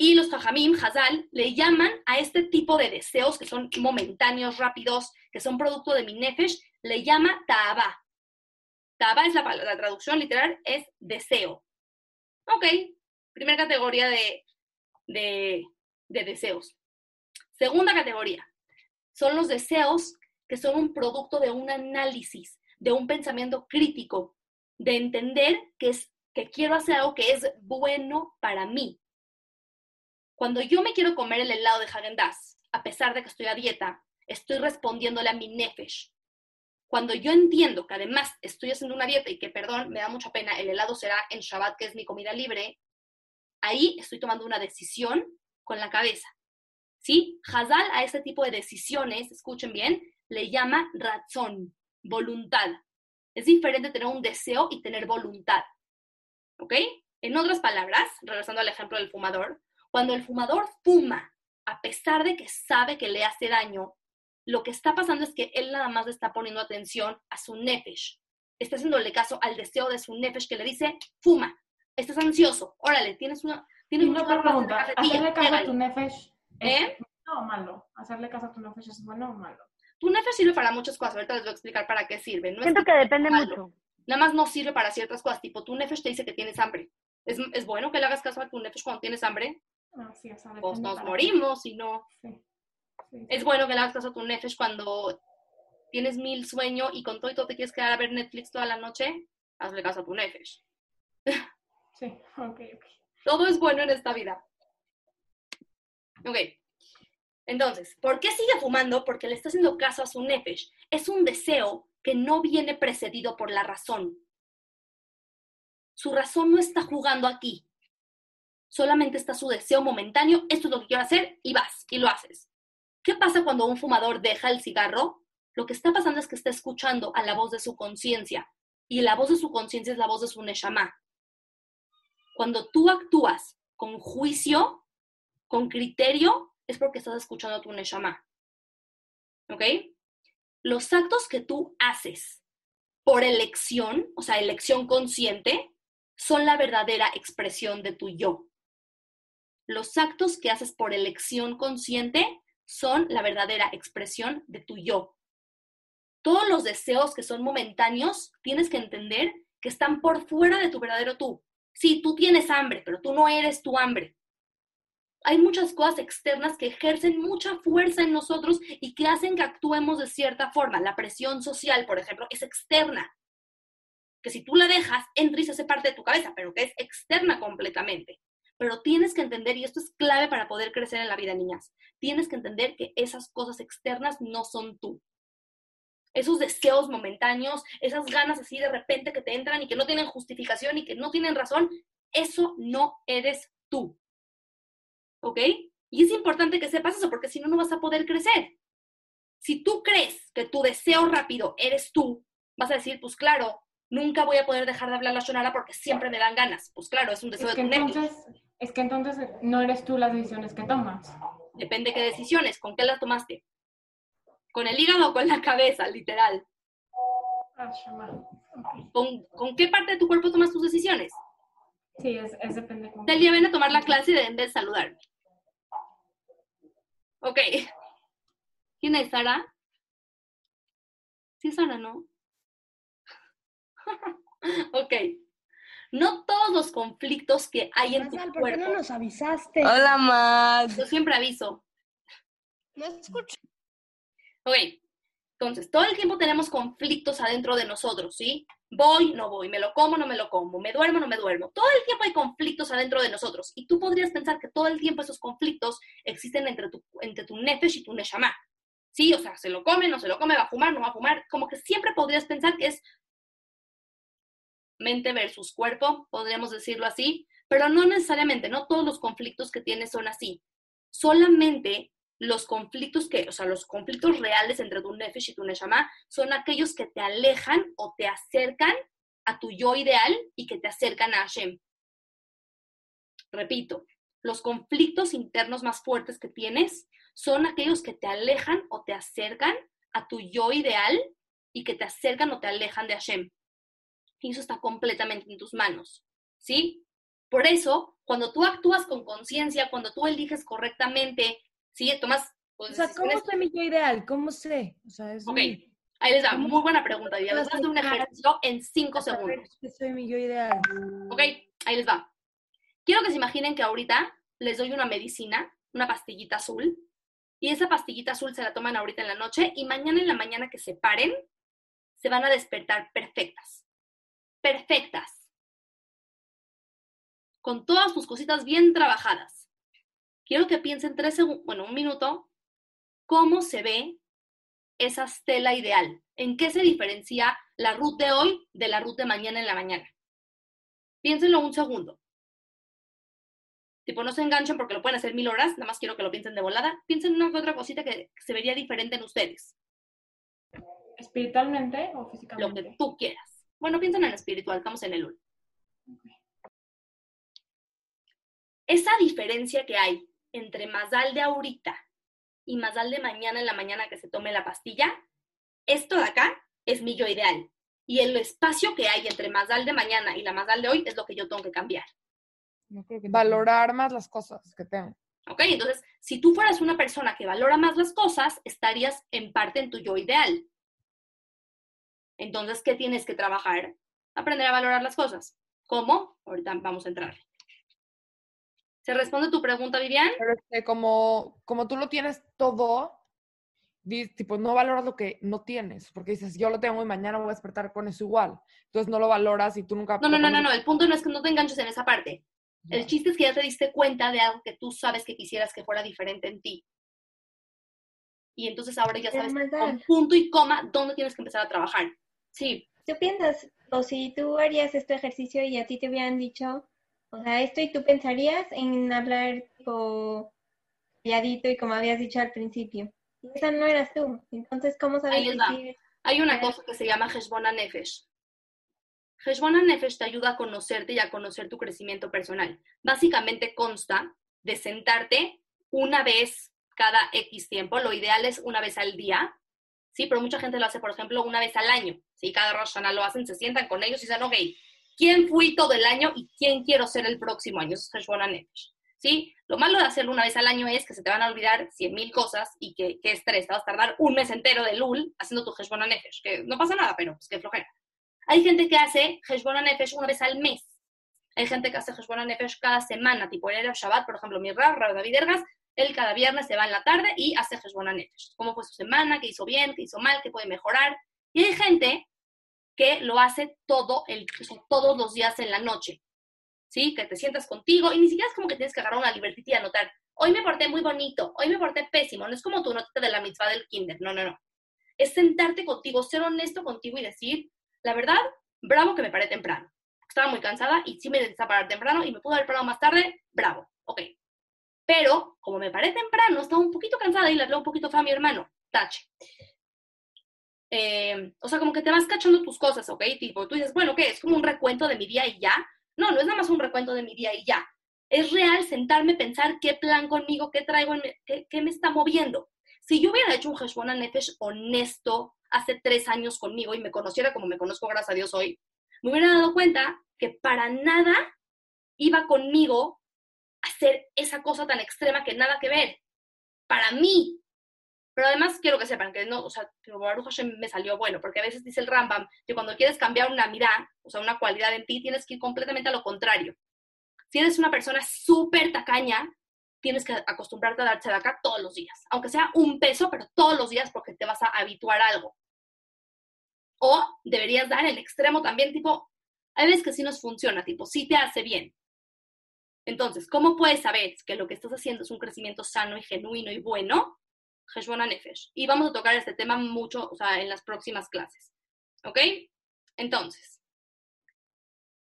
Y los jajamim, Hazal, le llaman a este tipo de deseos que son momentáneos, rápidos, que son producto de mi nefesh, le llama ta'aba. Ta'aba es la, la traducción literal, es deseo. Ok, primera categoría de, de, de deseos. Segunda categoría, son los deseos que son un producto de un análisis, de un pensamiento crítico, de entender que, es, que quiero hacer algo que es bueno para mí. Cuando yo me quiero comer el helado de Häagen-Dazs, a pesar de que estoy a dieta, estoy respondiéndole a mi nefesh. Cuando yo entiendo que además estoy haciendo una dieta y que, perdón, me da mucha pena, el helado será en Shabbat, que es mi comida libre, ahí estoy tomando una decisión con la cabeza. ¿Sí? Hazal a ese tipo de decisiones, escuchen bien, le llama razón, voluntad. Es diferente tener un deseo y tener voluntad. ¿Ok? En otras palabras, regresando al ejemplo del fumador, cuando el fumador fuma, a pesar de que sabe que le hace daño, lo que está pasando es que él nada más le está poniendo atención a su nefesh. Está haciéndole caso al deseo de su nefesh que le dice, fuma, estás ansioso, órale, tienes una... Tienes de pregunta, ¿hacerle caso a pégale". tu nefesh es ¿Eh? bueno o malo? ¿Hacerle caso a tu nefesh es bueno o malo? Tu nefesh sirve para muchas cosas, ahorita les voy a explicar para qué sirve. No es Siento que depende malo. mucho. Nada más no sirve para ciertas cosas, tipo tu nefesh te dice que tienes hambre. ¿Es, es bueno que le hagas caso a tu nefesh cuando tienes hambre? No, sí, o sea, Pues nos morimos y no. Sí, sí. Es bueno que le hagas caso a tu nefesh cuando tienes mil sueño y con todo y todo te quieres quedar a ver Netflix toda la noche. Hazle caso a tu nefesh. Sí, ok, ok. Todo es bueno en esta vida. Ok. Entonces, ¿por qué sigue fumando? Porque le está haciendo caso a su nefesh. Es un deseo que no viene precedido por la razón. Su razón no está jugando aquí. Solamente está su deseo momentáneo. Esto es lo que quiero hacer y vas y lo haces. ¿Qué pasa cuando un fumador deja el cigarro? Lo que está pasando es que está escuchando a la voz de su conciencia. Y la voz de su conciencia es la voz de su neshama. Cuando tú actúas con juicio, con criterio, es porque estás escuchando a tu neshama. ¿Ok? los actos que tú haces por elección, o sea, elección consciente, son la verdadera expresión de tu yo. Los actos que haces por elección consciente son la verdadera expresión de tu yo. Todos los deseos que son momentáneos, tienes que entender que están por fuera de tu verdadero tú. Sí, tú tienes hambre, pero tú no eres tu hambre. Hay muchas cosas externas que ejercen mucha fuerza en nosotros y que hacen que actuemos de cierta forma. La presión social, por ejemplo, es externa. Que si tú la dejas, entra y se hace parte de tu cabeza, pero que es externa completamente. Pero tienes que entender, y esto es clave para poder crecer en la vida, niñas, tienes que entender que esas cosas externas no son tú esos deseos momentáneos, esas ganas así de repente que te entran y que no tienen justificación y que no tienen razón, eso no eres tú. ¿Ok? Y es importante que sepas eso porque si no, no vas a poder crecer. Si tú crees que tu deseo rápido eres tú, vas a decir, pues claro, nunca voy a poder dejar de hablar la shonara porque siempre me dan ganas. Pues claro, es un deseo Es que, de tu entonces, es que entonces no eres tú las decisiones que tomas. Depende qué decisiones, con qué las tomaste. Con el hígado o con la cabeza, literal. Ah. ¿Con, con qué parte de tu cuerpo tomas tus decisiones? Sí, es, es depende. con- Te lleven a tomar la clase y deben de saludarme. Ok. ¿Quién es Sara? Sí, Sara, ¿no? ok. No todos los conflictos que hay en tu Mazal, ¿por qué cuerpo. no nos avisaste? Hola, Matt. Yo siempre aviso. No escucho. Ok. Entonces, todo el tiempo tenemos conflictos adentro de nosotros, ¿sí? Voy, no voy, me lo como, no me lo como, me duermo, no me duermo. Todo el tiempo hay conflictos adentro de nosotros. Y tú podrías pensar que todo el tiempo esos conflictos existen entre tu, entre tu nefesh y tu neshama. Sí, o sea, se lo come, no se lo come, va a fumar, no va a fumar. Como que siempre podrías pensar que es mente versus cuerpo, podríamos decirlo así, pero no necesariamente, no todos los conflictos que tienes son así. Solamente los conflictos que, o sea, los conflictos reales entre tu nefesh y tu neshama son aquellos que te alejan o te acercan a tu yo ideal y que te acercan a Hashem. Repito, los conflictos internos más fuertes que tienes son aquellos que te alejan o te acercan a tu yo ideal y que te acercan o te alejan de Hashem. Y eso está completamente en tus manos, ¿sí? Por eso, cuando tú actúas con conciencia, cuando tú eliges correctamente, ¿sí? Tomas pues, O sea, ¿cómo sé mi yo ideal? ¿Cómo sé? O sea, es Ok, mi- ahí les da, ¿Cómo muy buena pregunta, Diana. Les voy a hacer un ejercicio en cinco segundos. que soy mi yo ideal. Ok, ahí les va. Quiero que se imaginen que ahorita les doy una medicina, una pastillita azul, y esa pastillita azul se la toman ahorita en la noche y mañana en la mañana que se paren, se van a despertar perfectas. Perfectas. Con todas sus cositas bien trabajadas. Quiero que piensen tres segundos, bueno, un minuto, cómo se ve esa estela ideal. ¿En qué se diferencia la ruta de hoy de la ruta de mañana en la mañana? Piénsenlo un segundo. Tipo, no se enganchen porque lo pueden hacer mil horas, nada más quiero que lo piensen de volada. Piensen en una que otra cosita que se vería diferente en ustedes, ¿Espiritualmente o lo físicamente? que tú quieras. Bueno, piensen en espiritual, estamos en el uno. Esa diferencia que hay entre Mazal de ahorita y Mazal de mañana en la mañana que se tome la pastilla, esto de acá es mi yo ideal. Y el espacio que hay entre Mazal de mañana y la Mazal de hoy es lo que yo tengo que cambiar. No creo que Valorar más las cosas que tengo. ¿Ok? Entonces, si tú fueras una persona que valora más las cosas, estarías en parte en tu yo ideal. Entonces, ¿qué tienes que trabajar? Aprender a valorar las cosas. ¿Cómo? Ahorita vamos a entrar. ¿Se responde tu pregunta, Vivian? Pero es que como, como tú lo tienes todo, tipo, no valoras lo que no tienes, porque dices, yo lo tengo y mañana voy a despertar con eso igual. Entonces no lo valoras y tú nunca... No, no, no, no, no. El punto no es que no te enganches en esa parte. El chiste es que ya te diste cuenta de algo que tú sabes que quisieras que fuera diferente en ti. Y entonces ahora ya sabes con punto y coma dónde tienes que empezar a trabajar. Sí, ¿Tú piensas, o si tú harías este ejercicio y a ti te hubieran dicho, o sea, esto y tú pensarías en hablar tipo calladito y como habías dicho al principio? Y esa no eras tú. Entonces, ¿cómo sabes decir? Hay una cosa que se llama Heshbona Nefesh. Heshbona Nefesh te ayuda a conocerte y a conocer tu crecimiento personal. Básicamente consta de sentarte una vez cada X tiempo, lo ideal es una vez al día, ¿sí? Pero mucha gente lo hace, por ejemplo, una vez al año, ¿sí? Cada Rosh lo hacen, se sientan con ellos y dicen, ok, ¿quién fui todo el año y quién quiero ser el próximo año? Eso es Heshbon HaNefesh, ¿sí? Lo malo de hacerlo una vez al año es que se te van a olvidar cien mil cosas y que, que estrés, vas a tardar un mes entero de Lul haciendo tu Heshbon HaNefesh, que no pasa nada, pero pues que flojera. Hay gente que hace Heshbon HaNefesh una vez al mes. Hay gente que hace Heshbon HaNefesh cada semana, tipo el Shabbat, por ejemplo, mi Rav David Ergas, él cada viernes se va en la tarde y hace Heshbon HaNefesh. ¿Cómo fue su semana? ¿Qué hizo bien? ¿Qué hizo mal? ¿Qué puede mejorar? Y hay gente que lo hace todo el, todos los días en la noche. ¿Sí? Que te sientas contigo y ni siquiera es como que tienes que agarrar una libertad y anotar. Hoy me porté muy bonito, hoy me porté pésimo. No es como tu nota de la mitzvah del kinder. No, no, no. Es sentarte contigo, ser honesto contigo y decir, la verdad, bravo que me paré temprano. Estaba muy cansada y sí me necesitaba parar temprano y me pudo haber parado más tarde, bravo, ok. Pero como me paré temprano, estaba un poquito cansada y le hablé un poquito feo a mi hermano, tache. Eh, o sea, como que te vas cachando tus cosas, ¿ok? Tipo, tú dices, bueno, ¿qué? ¿Es como un recuento de mi día y ya? No, no es nada más un recuento de mi día y ya. Es real sentarme, pensar qué plan conmigo, qué traigo, en qué, me está moviendo. Si yo hubiera hecho un Heshbon Nefesh honesto hace tres años conmigo y me conociera como me conozco, gracias a Dios, hoy, me hubiera dado cuenta que para nada iba conmigo hacer esa cosa tan extrema que nada que ver. Para mí. Pero además quiero que sepan que no, o sea, que Baruch Hashem me salió bueno, porque a veces dice el Rambam que cuando quieres cambiar una mirada, o sea, una cualidad en ti, tienes que ir completamente a lo contrario. Si eres una persona súper tacaña, tienes que acostumbrarte a de acá todos los días, aunque sea un peso, pero todos los días porque te vas a habituar a algo. O deberías dar el extremo también, tipo, hay veces que sí nos funciona, tipo, sí te hace bien. Entonces, ¿cómo puedes saber que lo que estás haciendo es un crecimiento sano y genuino y bueno? Y vamos a tocar este tema mucho, o sea, en las próximas clases. ¿Ok? Entonces,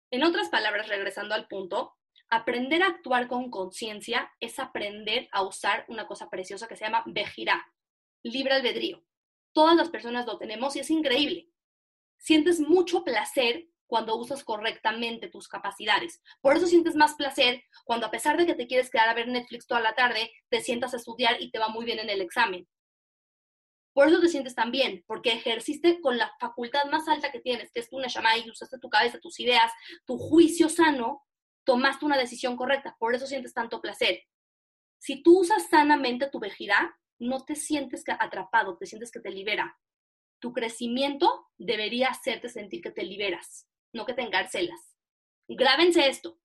en otras palabras, regresando al punto, aprender a actuar con conciencia es aprender a usar una cosa preciosa que se llama Bejirá, libre albedrío. Todas las personas lo tenemos y es increíble. Sientes mucho placer cuando usas correctamente tus capacidades. Por eso sientes más placer cuando a pesar de que te quieres quedar a ver Netflix toda la tarde, te sientas a estudiar y te va muy bien en el examen. Por eso te sientes tan bien, porque ejerciste con la facultad más alta que tienes, que es tu Neshama, y usaste tu cabeza, tus ideas, tu juicio sano, tomaste una decisión correcta. Por eso sientes tanto placer. Si tú usas sanamente tu vejidad, no te sientes atrapado, te sientes que te libera. Tu crecimiento debería hacerte sentir que te liberas, no que te encarcelas. Grábense esto.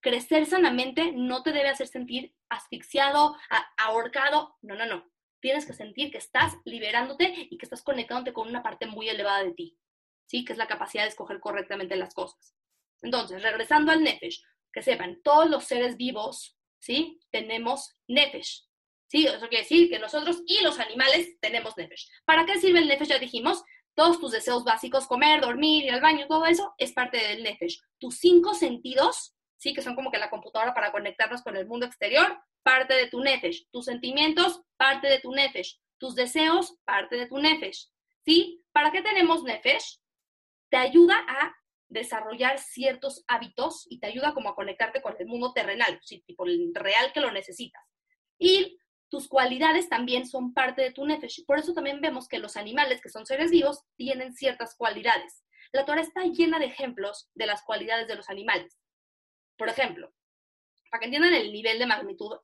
Crecer sanamente no te debe hacer sentir asfixiado, ahorcado. No, no, no. Tienes que sentir que estás liberándote y que estás conectándote con una parte muy elevada de ti. ¿Sí? Que es la capacidad de escoger correctamente las cosas. Entonces, regresando al Nefesh, que sepan, todos los seres vivos, ¿sí? Tenemos Nefesh. ¿Sí? Eso quiere decir que nosotros y los animales tenemos Nefesh. ¿Para qué sirve el Nefesh? Ya dijimos, todos tus deseos básicos, comer, dormir, ir al baño, todo eso, es parte del Nefesh. Tus cinco sentidos, ¿sí? Que son como que la computadora para conectarnos con el mundo exterior, parte de tu Nefesh. Tus sentimientos, parte de tu Nefesh. Tus deseos, parte de tu Nefesh. ¿Sí? ¿Para qué tenemos Nefesh? Te ayuda a desarrollar ciertos hábitos y te ayuda como a conectarte con el mundo terrenal, ¿sí? tipo el real que lo necesitas. Y tus cualidades también son parte de tu nefesh. Por eso también vemos que los animales, que son seres vivos, tienen ciertas cualidades. La Torah está llena de ejemplos de las cualidades de los animales. Por ejemplo, para que entiendan el nivel de magnitud, o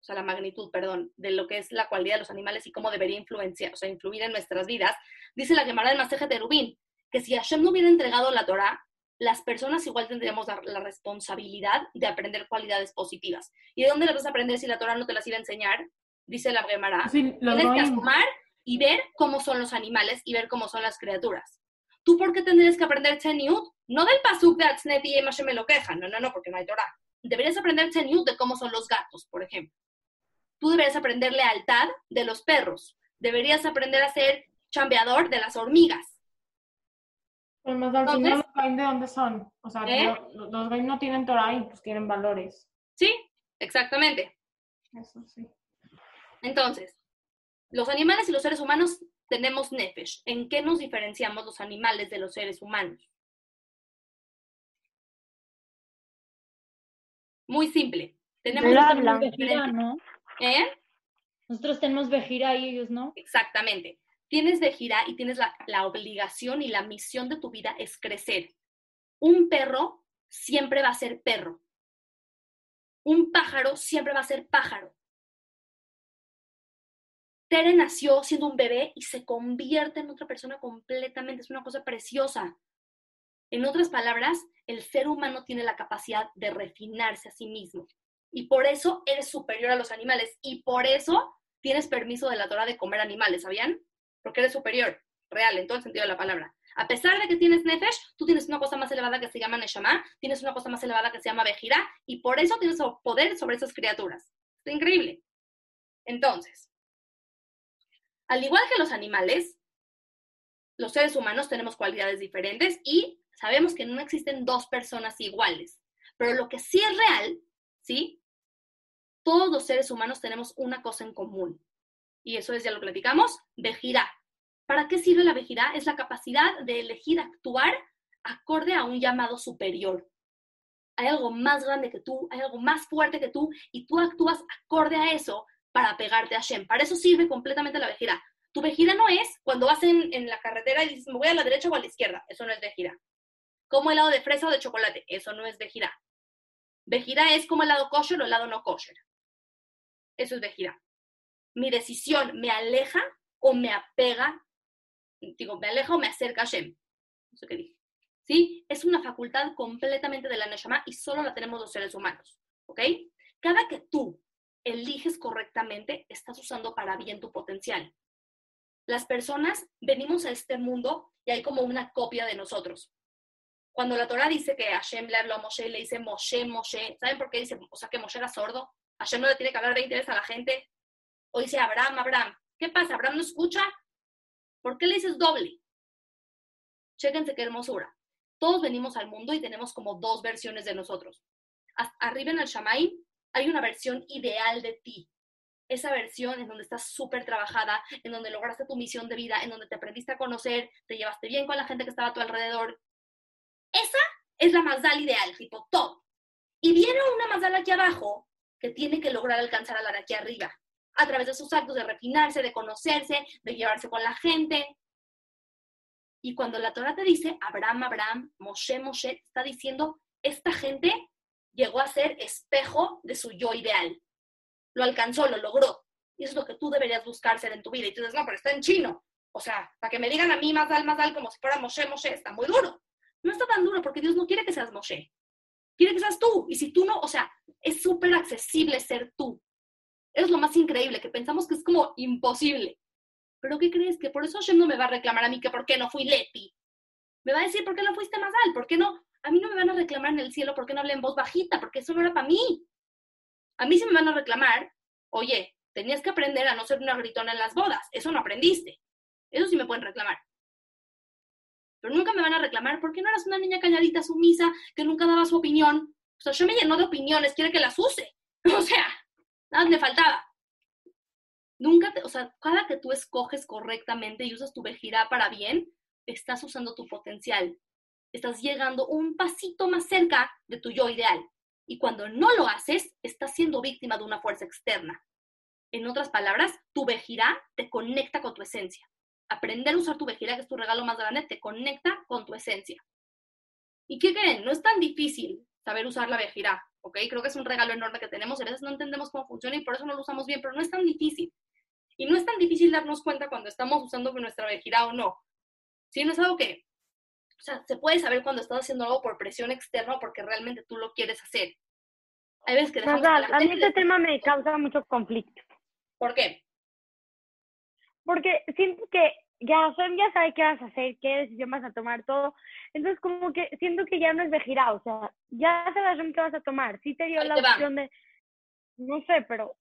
sea, la magnitud, perdón, de lo que es la cualidad de los animales y cómo debería influenciar, o sea, influir en nuestras vidas, dice la Gemara del Maseje de Rubín, que si Hashem no hubiera entregado la Torah, las personas igual tendríamos la, la responsabilidad de aprender cualidades positivas. ¿Y de dónde las vas a aprender si la Torah no te las iba a enseñar? Dice la Gemara. Sí, Tienes que asomar y ver cómo son los animales y ver cómo son las criaturas. ¿Tú por qué tendrías que aprender Tzeniut? No del pasuk de Atznet y Emashem me lo quejan, no, no, no, porque no hay Torah. Deberías aprender Tzeniut de cómo son los gatos, por ejemplo. Tú deberías aprender lealtad de los perros. Deberías aprender a ser chambeador de las hormigas. Además, al Entonces- final, los ¿de dónde son? O sea, ¿Eh? lo- los goim no tienen Torah y pues tienen valores. ¿Sí? Exactamente. Eso sí. Entonces, los animales y los seres humanos tenemos nefesh. ¿En qué nos diferenciamos los animales de los seres humanos? Muy simple. Tenemos hablan. ¿no? ¿Eh? Nosotros tenemos Vejira y ellos no. Exactamente. Tienes de gira y tienes la, la obligación y la misión de tu vida es crecer. Un perro siempre va a ser perro. Un pájaro siempre va a ser pájaro. Tere nació siendo un bebé y se convierte en otra persona completamente. Es una cosa preciosa. En otras palabras, el ser humano tiene la capacidad de refinarse a sí mismo. Y por eso eres superior a los animales. Y por eso tienes permiso de la Torah de comer animales, ¿sabían? Porque eres superior, real, en todo el sentido de la palabra. A pesar de que tienes Nefesh, tú tienes una cosa más elevada que se llama Neshama, tienes una cosa más elevada que se llama Bejira, y por eso tienes poder sobre esas criaturas. Es increíble. Entonces, al igual que los animales, los seres humanos tenemos cualidades diferentes y sabemos que no existen dos personas iguales. Pero lo que sí es real, ¿sí? Todos los seres humanos tenemos una cosa en común. Y eso es, ya lo platicamos, vejirá. ¿Para qué sirve la vejirá? Es la capacidad de elegir actuar acorde a un llamado superior. Hay algo más grande que tú, hay algo más fuerte que tú, y tú actúas acorde a eso para pegarte a Shem. Para eso sirve completamente la vejira. Tu vejira no es cuando vas en, la carretera y dices, me voy a la derecha o a la izquierda. Eso no es vejira. Como helado de fresa o de chocolate. Eso no es vejira. Vejira es como helado kosher o helado no kosher. Eso es vejira. Mi decisión me aleja o me apega, digo, me aleja o me acerca a Shem. Eso que dije. ¿Sí? Es una facultad completamente de la Neshama y solo la tenemos los seres humanos. ¿Ok? Cada que tú eliges correctamente, estás usando para bien tu potencial. Las personas venimos a este mundo y hay como una copia de nosotros. Cuando la Torah dice que Hashem le habló a Moshe y le dice Moshe, Moshe, ¿saben por qué dice? O sea, que Moshe era sordo. Hashem no le tiene que hablar 20 veces a la gente. O dice Abraham, Abraham. ¿Qué pasa? ¿Abraham no escucha? ¿Por qué le dices doble? Chéquense qué hermosura. Todos venimos al mundo y tenemos como dos versiones de nosotros. Arriba en el Shamaim hay una versión ideal de ti. Esa versión en donde estás súper trabajada, en donde lograste tu misión de vida, en donde te aprendiste a conocer, te llevaste bien con la gente que estaba a tu alrededor. Esa es la Mazdal ideal, tipo top. Y viene una Mazdal aquí abajo que tiene que lograr alcanzar a la de aquí arriba, a través de sus actos de refinarse, de conocerse, de llevarse con la gente. Y cuando la Torah te dice Abraham, Abraham, Moshe, Moshe, está diciendo, esta gente llegó a ser espejo de su yo ideal. Lo alcanzó, lo logró. Y eso es lo que tú deberías buscar ser en tu vida. Y tú dices, no, pero está en chino. O sea, para que me digan a mí más al, más al, como si fuera Moshe, Moshe, está muy duro. No está tan duro porque Dios no quiere que seas Moshe. Quiere que seas tú. Y si tú no, o sea, es súper accesible ser tú. Es lo más increíble, que pensamos que es como imposible. Pero ¿qué crees? Que por eso Hashem no me va a reclamar a mí que por qué no fui Leti. Me va a decir por qué no fuiste más al, por qué no. A mí no me van a reclamar en el cielo por qué no hablé en voz bajita, porque eso no era para mí. A mí sí me van a reclamar, oye, tenías que aprender a no ser una gritona en las bodas, eso no aprendiste. Eso sí me pueden reclamar. Pero nunca me van a reclamar, ¿por qué no eras una niña calladita, sumisa, que nunca daba su opinión? O sea, yo me lleno de opiniones, quiere que las use. O sea, nada me faltaba. Nunca, te, o sea, cada que tú escoges correctamente y usas tu vejira para bien, estás usando tu potencial. Estás llegando un pasito más cerca de tu yo ideal. Y cuando no lo haces, estás siendo víctima de una fuerza externa. En otras palabras, tu vejira te conecta con tu esencia. Aprender a usar tu vejira, que es tu regalo más grande, te conecta con tu esencia. ¿Y qué creen? No es tan difícil saber usar la vejira, ¿ok? Creo que es un regalo enorme que tenemos. A veces no entendemos cómo funciona y por eso no lo usamos bien, pero no es tan difícil. Y no es tan difícil darnos cuenta cuando estamos usando nuestra vejira o no. Si no es algo que, o sea, se puede saber cuando estás haciendo algo por presión externa o porque realmente tú lo quieres hacer. Hay veces que dejamos Nazal, a mí este tema me causa mucho conflicto. ¿Por qué? Porque siento que ya Sam ya sabe qué vas a hacer, qué decisión vas a tomar, todo. Entonces, como que siento que ya no es vejira, o sea, ya sabes qué vas a tomar. Sí te dio Ahí la te va. opción de, no sé, pero,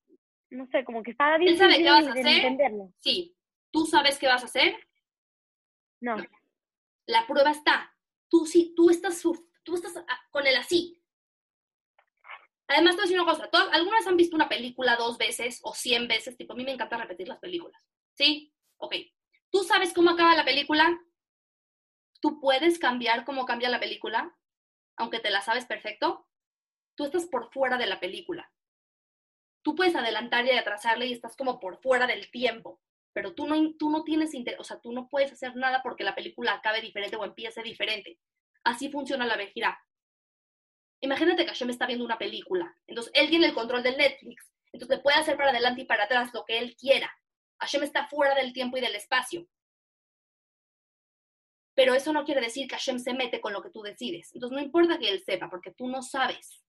no sé, como que está ¿Él difícil sabe qué vas a de hacer? entenderlo. Sí. ¿Tú sabes qué vas a hacer? No. La prueba está. Tú sí, tú estás, tú estás con el así. Además, te voy a decir una cosa. ¿todas- ¿Algunas han visto una película dos veces o cien veces? Tipo, a mí me encanta repetir las películas. ¿Sí? Ok. ¿Tú sabes cómo acaba la película? ¿Tú puedes cambiar cómo cambia la película? Aunque te la sabes perfecto. Tú estás por fuera de la película. Tú puedes adelantarle y atrasarle y estás como por fuera del tiempo. pero tú no, tú no tienes interés, o sea, tú no puedes hacer nada porque la película acabe diferente o empiece diferente. Así funciona la vejirá. Imagínate que Hashem está viendo una película, entonces él tiene el control del Netflix, entonces le puede hacer para adelante y para atrás lo que él quiera. Hashem está fuera del tiempo y del espacio. Pero eso no quiere decir que Hashem se mete con lo que tú decides. Entonces no importa que él sepa, porque tú no sabes.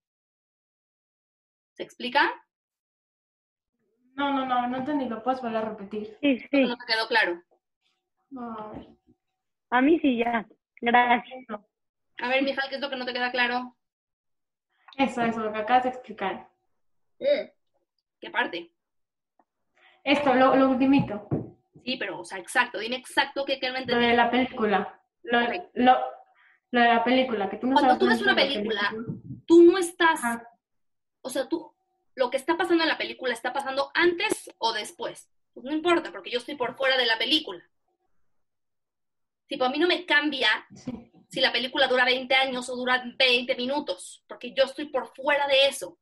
¿Se explica? No, no, no, no entendí, lo puedes volver a repetir. Sí, sí. No te quedó claro. No, a ver. A mí sí, ya. Gracias. A ver, Mijal, ¿qué es lo que no te queda claro? Eso, eso, lo que acabas de explicar. ¿Qué parte? Esto, lo, lo ultimito, Sí, pero, o sea, exacto. Dime exacto qué qué no lo de la película. Lo, lo, lo de la película, que tú no Cuando sabes tú ves una película, Tú no estás, Ajá. o sea, tú, lo que está pasando en la película está pasando antes o después. Pues no importa, porque yo estoy por fuera de la película. Tipo, a mí no me cambia Sí. si la película dura 20 años o dura 20 minutos, porque yo estoy por fuera de eso.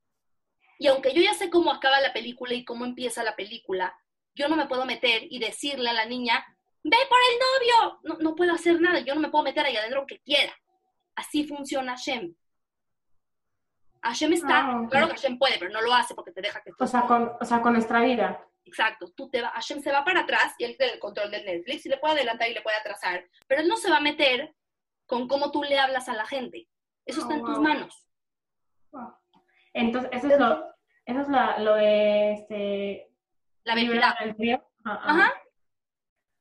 Y aunque yo ya sé cómo acaba la película y cómo empieza la película, yo no me puedo meter y decirle a la niña, ve por el novio. No, no puedo hacer nada, yo no me puedo meter ahí adentro aunque quiera. Así funciona Hashem. Hashem está, Ah, claro que Hashem puede, pero no lo hace porque te deja que O sea, con, o sea, con nuestra vida. Exacto, tú te va, Hashem se va para atrás y él tiene el control del Netflix y le puede adelantar y le puede atrasar, pero él no se va a meter con cómo tú le hablas a la gente. Eso está Oh, en tus wow. Entonces, eso es lo, eso es la, lo de este, La ah. Ajá.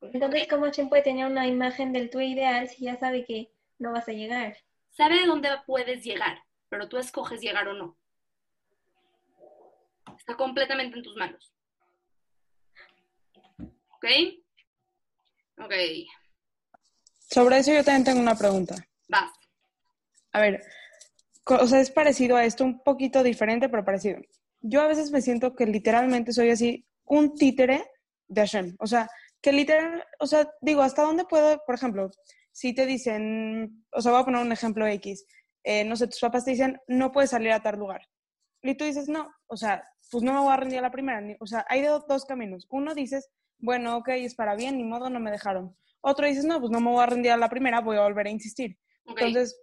Entonces, ¿cómo Hashem puede tener una imagen del tú ideal si ya sabe que no vas a llegar? Sabe de dónde puedes llegar, pero tú escoges llegar o no. Está completamente en tus manos. ¿Ok? Ok, Sobre eso yo también tengo una pregunta. vas. A ver, o sea, es parecido a esto, un poquito diferente, pero parecido. Yo a veces me siento que literalmente soy así, un títere de Hashem. O sea, que literal, o sea, digo, ¿hasta dónde puedo, por ejemplo, si te dicen, o sea, voy a poner un ejemplo X, eh, no sé, tus papás te dicen, no puedes salir a tal lugar. Y tú dices, no, o sea, pues no me voy a rendir a la primera. ni- O sea, hay do- dos caminos. Uno dices, bueno, ok, es para bien, ni modo, no me dejaron. Otro dices, no, pues no me voy a rendir a la primera, voy a volver a insistir. Entonces,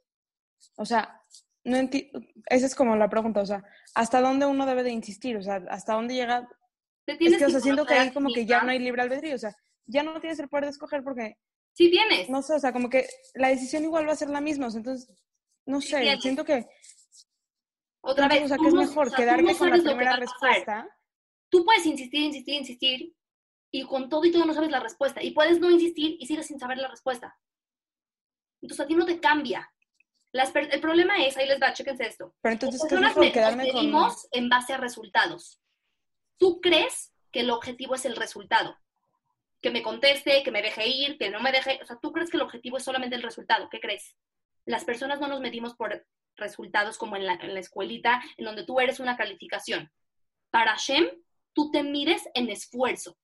o sea, no enti- esa es como la pregunta, o sea, ¿hasta dónde uno debe de insistir? O sea, ¿hasta dónde llega? Te Es tienes que, o sea, siento que ahí como que ya no hay libre albedrío, o sea, ya no tienes el poder de escoger porque, Sí tienes. no sé, o sea, como que la decisión igual va a ser la misma, o sea, entonces, no sé, siento que, Otra vez, o sea, que es mejor o sea, no con la primera respuesta. Tú puedes insistir, insistir, insistir, y con todo y todo no sabes la respuesta. Y puedes no insistir y sigues sin saber la respuesta. Entonces a ti no te cambia. Las el problema es, ahí les va, chéquense esto. Pero entonces, ¿qué es personas me- Quedarme con... medimos en base a resultados. Tú crees que el objetivo es el resultado. Que me conteste, que me deje ir, que no me deje. O sea, tú crees que el objetivo es solamente el resultado. ¿Qué crees? Las personas no nos medimos por resultados como en la, en la escuelita, en donde tú eres una calificación. Para Hashem, tú te mides en esfuerzo.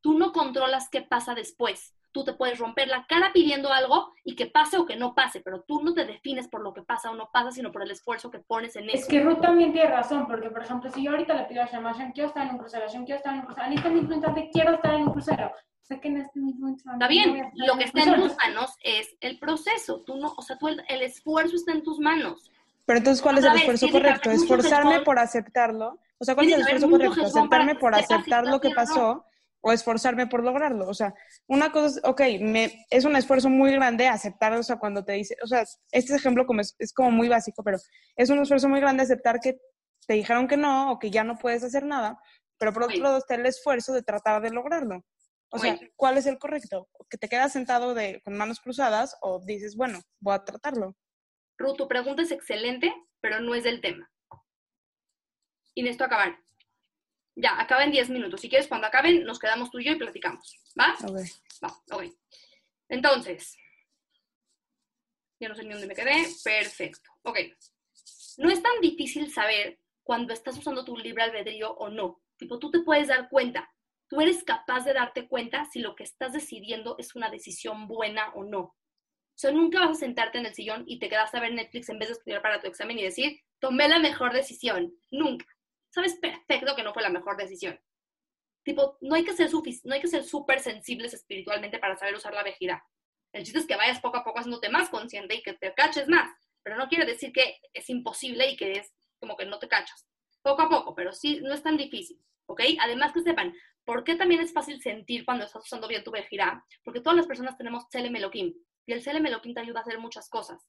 Tú no controlas qué pasa después. Tú te puedes romper la cara pidiendo algo y que pase o que no pase, pero tú no te defines por lo que pasa o no pasa, sino por el esfuerzo que pones en Es eso. que Ruth también tiene razón, porque por ejemplo, si yo ahorita le pido a Hashem, quiero estar en un crucero, Hashem, quiero estar en un crucero, en este mismo instante quiero estar en un crucero. Sé que en este mismo instante Está bien, lo que está en tus manos es el proceso. Tú no, o sea, tú el, el esfuerzo está en tus manos. Pero entonces, ¿cuál es el vez, esfuerzo correcto? ¿Esforzarme por aceptarlo? O sea, ¿cuál es el esfuerzo correcto? ¿Aceptarme por aceptar lo que pasó o esforzarme por lograrlo? O sea, una cosa es, ok, me, es un esfuerzo muy grande aceptar, o sea, cuando te dice, o sea, este ejemplo como es, es como muy básico, pero es un esfuerzo muy grande aceptar que te dijeron que no o que ya no puedes hacer nada, pero por otro lado está el esfuerzo de tratar de lograrlo. O sea. ¿cuál es el correcto? ¿Que te quedas sentado de, con manos cruzadas o dices, bueno, voy a tratarlo? Ruth, tu pregunta es excelente, pero no es del tema. Y necesito acabar. Ya, acaba en 10 minutos. Si quieres, cuando acaben, nos quedamos tú y yo y platicamos. ¿Va? Ok. Va, ok. Entonces, ya no sé ni dónde me quedé. Perfecto. Ok. No es tan difícil saber cuando estás usando tu libre albedrío o no. Tipo, tú te puedes dar cuenta. Tú eres capaz de darte cuenta si lo que estás decidiendo es una decisión buena o no. O sea, nunca vas a sentarte en el sillón y te quedas a ver Netflix en vez de estudiar para tu examen y decir, tomé la mejor decisión. Nunca. Sabes perfecto que no fue la mejor decisión. Tipo, no hay que ser no hay que ser súper sensibles espiritualmente para saber usar la vejidad. El chiste es que vayas poco a poco haciéndote más consciente y que te caches más. Pero no quiere decir que es imposible y que es como que no te cachas. Poco a poco, pero sí, no es tan difícil. ¿Ok? Además que sepan, ¿por qué también es fácil sentir cuando estás usando bien tu vejidad? Porque todas las personas tenemos Elohim. Y el Elohim te ayuda a hacer muchas cosas.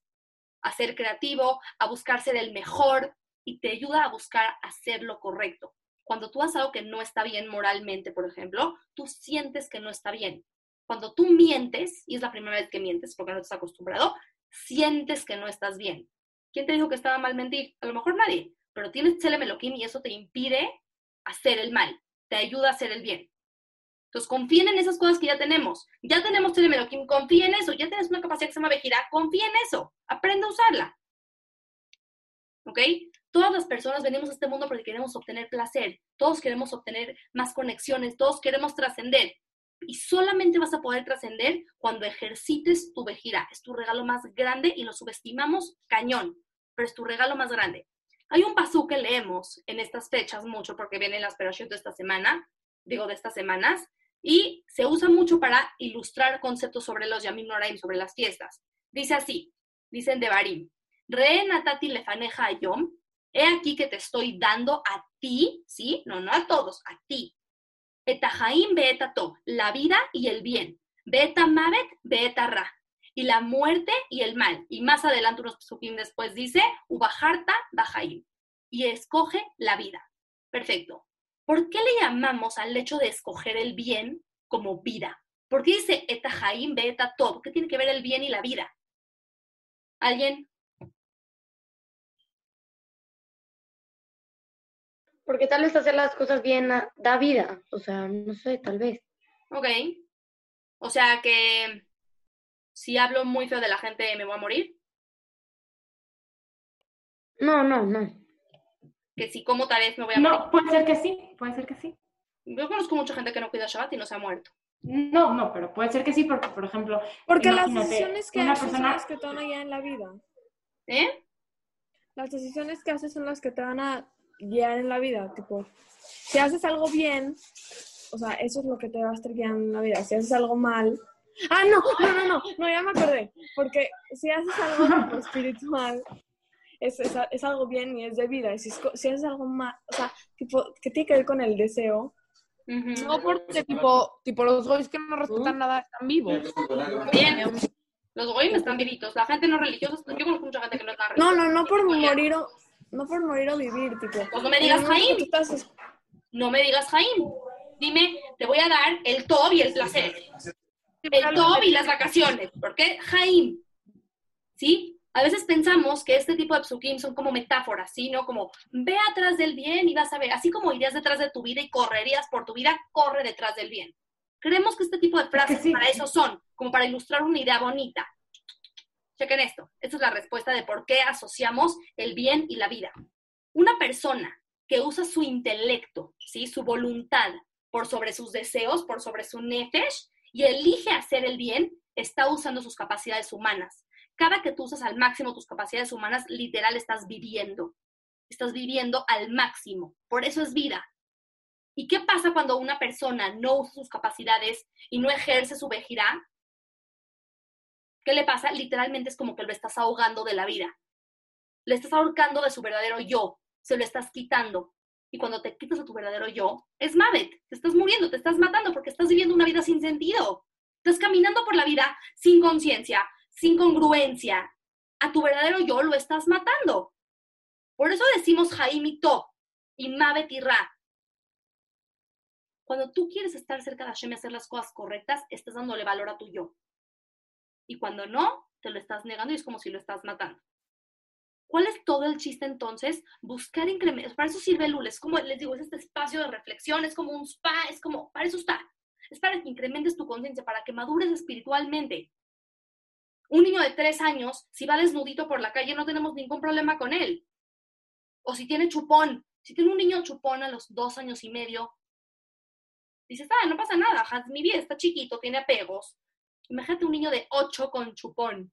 A ser creativo, a buscar ser el mejor y te ayuda a buscar hacer lo correcto. Cuando tú haces algo que no está bien moralmente, por ejemplo, tú sientes que no está bien. Cuando tú mientes, y es la primera vez que mientes porque no estás acostumbrado, sientes que no estás bien. ¿Quién te dijo que estaba mal mentir? A lo mejor nadie, pero tienes Tselem Elohim y eso te impide hacer el mal, te ayuda a hacer el bien. Entonces, confíen en esas cosas que ya tenemos. Ya tenemos Tselem Elohim, confía en eso. Ya tienes una capacidad que se llama Vejirá, confía en eso. Aprende a usarla. ¿Ok? Todas las personas venimos a este mundo porque queremos obtener placer. Todos queremos obtener más conexiones. Todos queremos trascender. Y solamente vas a poder trascender cuando ejercites tu vejira. Es tu regalo más grande y lo subestimamos cañón, pero es tu regalo más grande. Hay un pasú que leemos en estas fechas mucho porque viene la aspiración de esta semana, digo de estas semanas, y se usa mucho para ilustrar conceptos sobre los Yamim Noraim, sobre las fiestas. Dice así, dicen de Barim, Re natati lefaneja yom, he aquí que te estoy dando a ti, ¿sí? No, no a todos, a ti. Etahaim beetato, la vida y el bien. Beeta mavet, beeta ra. Y la muerte y el mal. Y más adelante unos psukim después dice, ubajarta bajaim. Y escoge la vida. Perfecto. ¿Por qué le llamamos al hecho de escoger el bien como vida? ¿Por qué dice etahaim beeta tov? ¿Qué tiene que ver el bien y la vida? ¿Alguien? Porque tal vez hacer las cosas bien da vida. O sea, no sé, tal vez. Ok. O sea que si hablo muy feo de la gente me voy a morir. No, no, no. Que si como tal vez me voy a morir. No, puede ser que sí, puede ser que sí. Yo conozco mucha gente que no cuida Shabbat y no se ha muerto. No, no, pero puede ser que sí, porque, por ejemplo, Porque las decisiones que una haces son persona- las que te van a guiar en la vida. ¿Eh? Las decisiones que haces son las que te van a guiar en la vida. Tipo, si haces algo bien, o sea, eso es lo que te va a estar guiando en la vida. Si haces algo mal. Ah, no, no, no, no, no, ya me acordé. Porque si haces algo espiritual, es, es, es algo bien y es de vida. Y si, es si haces algo mal, o sea, tipo, que tiene que ver con el deseo. No porque tipo, tipo los goys que no respetan nada están vivos. Bien. Los goyim están vivitos. La gente no religiosa, yo conozco mucha gente que no está No, religiosa. no, no por morir o, no por morir o vivir, tipo. Pues no me digas En el momento Jaim. que tú estás- No me digas Jaim. Dime, te voy a dar el top y el placer. El top y las vacaciones. ¿Por qué Jaim? ¿Sí? A veces pensamos que este tipo de psukim son como metáforas, ¿sí? ¿No? Como, ve atrás del bien y vas a ver. Así como irías detrás de tu vida y correrías por tu vida, corre detrás del bien. Creemos que este tipo de frases sí. para eso son, como para ilustrar una idea bonita. Chequen esto. Esta es la respuesta de por qué asociamos el bien y la vida. Una persona que usa su intelecto, ¿sí? su voluntad, por sobre sus deseos, por sobre su nefesh, y elige hacer el bien, está usando sus capacidades humanas. Cada que tú usas al máximo tus capacidades humanas, literal estás viviendo. Estás viviendo al máximo. Por eso es vida. ¿Y qué pasa cuando una persona no usa sus capacidades y no ejerce su vejirá? ¿Qué le pasa? Literalmente es como que lo estás ahogando de la vida. Le estás ahorcando de su verdadero yo. Se lo estás quitando. Y cuando te quitas a tu verdadero yo, es Mavet. Te estás muriendo, te estás matando porque estás viviendo una vida sin sentido. Estás caminando por la vida sin conciencia, sin congruencia. A tu verdadero yo lo estás matando. Por eso decimos Jaim y To y Mavet y Ra. Cuando tú quieres estar cerca de Hashem y hacer las cosas correctas, estás dándole valor a tu yo. Y cuando no, te lo estás negando y es como si lo estás matando. ¿Cuál es todo el chiste entonces? Buscar incrementos. Para eso sirve Lul. Es como, les digo, es este espacio de reflexión, es como un spa, es como, para eso está. Es para que incrementes tu conciencia, para que madures espiritualmente. Un niño de tres años, si va desnudito por la calle, no tenemos ningún problema con él. O si tiene chupón. Si tiene un niño chupón a los dos años y medio, dices, ah, no pasa nada, mi vida está chiquito, tiene apegos. Imagínate un niño de ocho con chupón.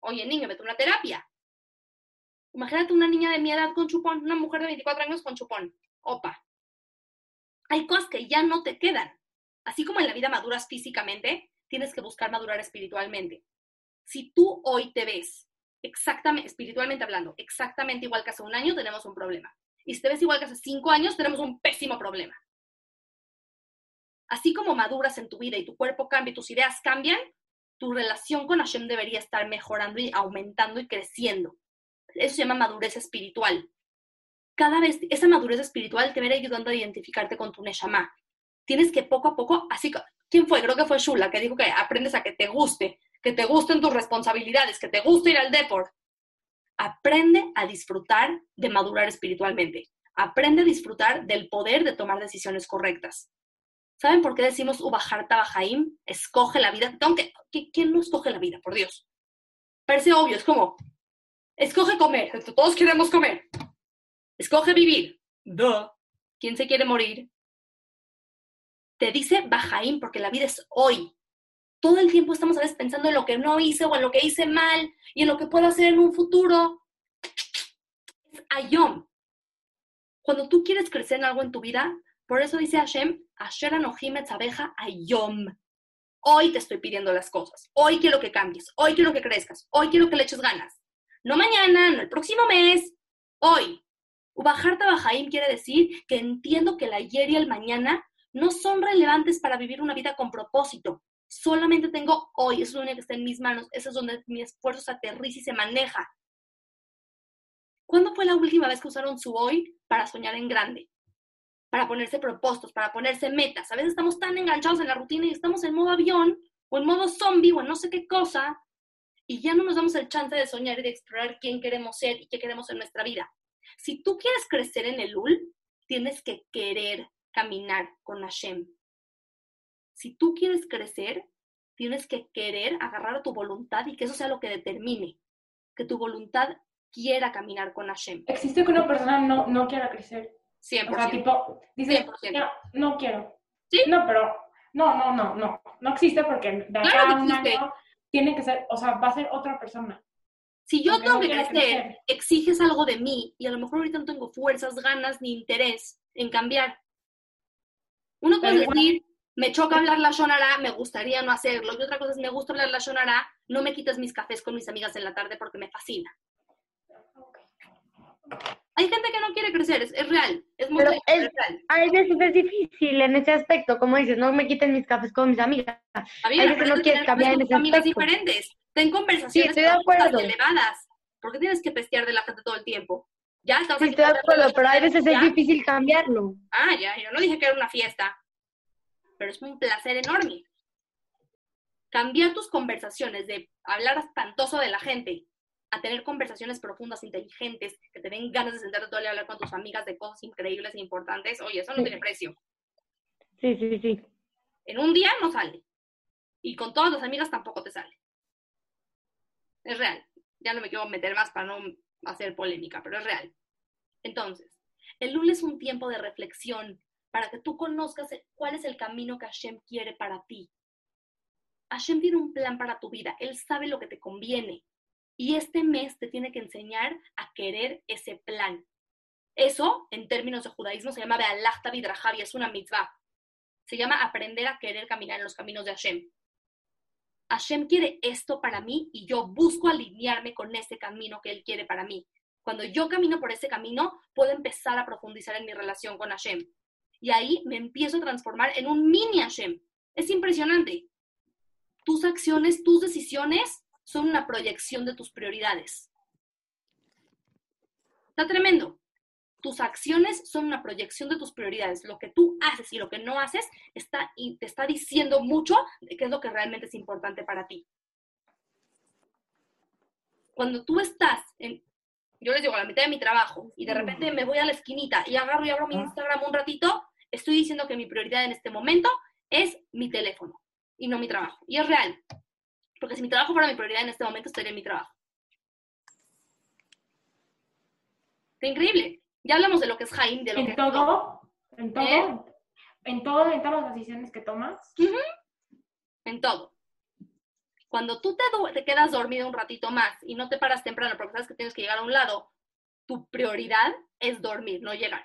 Oye, niño, vete a una terapia. Imagínate una niña de mi edad con chupón, una mujer de 24 años con chupón. Opa. hay cosas que ya no te quedan. Así como en la vida maduras físicamente, tienes que buscar madurar espiritualmente. Si tú hoy te ves exactamente, espiritualmente hablando, exactamente igual que hace un año, tenemos un problema. Y si te ves igual que hace cinco años, tenemos un pésimo problema. Así como maduras en tu vida y tu cuerpo cambia y tus ideas cambian, tu relación con Hashem debería estar mejorando y aumentando y creciendo. Eso se llama madurez espiritual. Cada vez esa madurez espiritual te va ayudando a identificarte con tu Neshama. Tienes que poco a poco, así que, ¿quién fue? Creo que fue Shula, que dijo que aprendes a que te guste, que te gusten tus responsabilidades, que te guste ir al deporte. Aprende a disfrutar de madurar espiritualmente. Aprende a disfrutar del poder de tomar decisiones correctas. ¿Saben por qué decimos Ubajar Tabajaim? Escoge la vida. Aunque, ¿quién no escoge la vida? Por Dios. Parece obvio, es como, escoge comer. Todos queremos comer. Escoge vivir. Duh. ¿Quién se quiere morir? Te dice Bajaim porque la vida es hoy. Todo el tiempo estamos a veces pensando en lo que no hice o en lo que hice mal y en lo que puedo hacer en un futuro. Es Ayom. Cuando tú quieres crecer en algo en tu vida, por eso dice Hashem, Asher Anohim abeja Ayom. Hoy te estoy pidiendo las cosas. Hoy quiero que cambies. Hoy quiero que crezcas. Hoy quiero que le eches ganas. No mañana, no el próximo mes. Hoy. Ubajar Tabajaim quiere decir que entiendo que el ayer y el mañana no son relevantes para vivir una vida con propósito. Solamente tengo hoy, eso es lo único que está en mis manos, eso es donde mi esfuerzo se aterriza y se maneja. ¿Cuándo fue la última vez que usaron su hoy para soñar en grande? Para ponerse propósitos, para ponerse metas. A veces estamos tan enganchados en la rutina y estamos en modo avión o en modo zombie o en no sé qué cosa y ya no nos damos el chance de soñar y de explorar quién queremos ser y qué queremos en nuestra vida. Si tú quieres crecer en el UL, tienes que querer caminar con Hashem. Si tú quieres crecer, tienes que querer agarrar a tu voluntad y que eso sea lo que determine, que tu voluntad quiera caminar con Hashem. Existe que una persona no, no quiera crecer. 100%. O sea, tipo, dice, 100%. "Ya, no quiero. ¿Sí? No, pero no, no, no, no. No existe porque de acá Claro a un existe. año tiene que ser, o sea, va a ser otra persona. Si yo tengo no que crecer, exiges algo de mí y a lo mejor ahorita no tengo fuerzas, ganas ni interés en cambiar. Uno puede Pero igual- decir, me choca hablar la shonara, me gustaría no hacerlo. Y otra cosa es, me gusta hablar la shonara, no me quites mis cafés con mis amigas en la tarde porque me fascina. Hay gente que no quiere crecer, es, es real, es muy real, es- es real. Hay veces es difícil en ese aspecto, como dices, no me quiten mis cafés con mis amigas. Hay aprende veces no a quieres cambiar en ese familias aspecto. diferentes. Ten conversaciones elevadas. ¿Por qué tienes que pestear de la gente todo el tiempo? Ya estamos Sí, estoy de acuerdo, pero hay veces es difícil cambiarlo. Ah, ya, yo no dije que era una fiesta, pero es un placer enorme. Cambiar tus conversaciones de hablar espantoso de la gente a tener conversaciones profundas, inteligentes, que te den ganas de sentarte todo el día a hablar con tus amigas de cosas increíbles e importantes, oye, eso no tiene precio. Sí, sí, sí. En un día no sale. Y con todas las amigas tampoco te sale. Es real. Ya no me quiero meter más para no hacer polémica, pero es real. Entonces, el lunes es un tiempo de reflexión para que tú conozcas cuál es el camino que Hashem quiere para ti. Hashem tiene un plan para tu vida. Él sabe lo que te conviene. Y este mes te tiene que enseñar a querer ese plan. Eso, en términos de judaísmo, se llama Be'alachta Bidrajavi, es una mitzvah. Se llama aprender a querer caminar en los caminos de Hashem. Hashem quiere esto para mí y yo busco alinearme con ese camino que Él quiere para mí. Cuando yo camino por ese camino, puedo empezar a profundizar en mi relación con Hashem. Y ahí me empiezo a transformar en un mini Hashem. Es impresionante. Tus acciones, tus decisiones son una proyección de tus prioridades. Está tremendo. Tus acciones son una proyección de tus prioridades. Lo que tú haces y lo que no haces está, y te está diciendo mucho de qué es lo que realmente es importante para ti. Cuando tú estás en, yo les digo, a la mitad de mi trabajo y de repente me voy a la esquinita y agarro y abro mi Instagram un ratito, estoy diciendo que mi prioridad en este momento es mi teléfono y no mi trabajo. Y es real. Porque si mi trabajo fuera mi prioridad en este momento, estaría en mi trabajo. Está increíble. Ya hablamos de lo que es Jaime, de lo que En es todo, en todo, ¿Eh? en todo, en todas las decisiones que tomas. en todo. Cuando tú te, quedas dormido un ratito más y no te paras temprano porque sabes que tienes que llegar a un lado, tu prioridad es dormir, no llegar.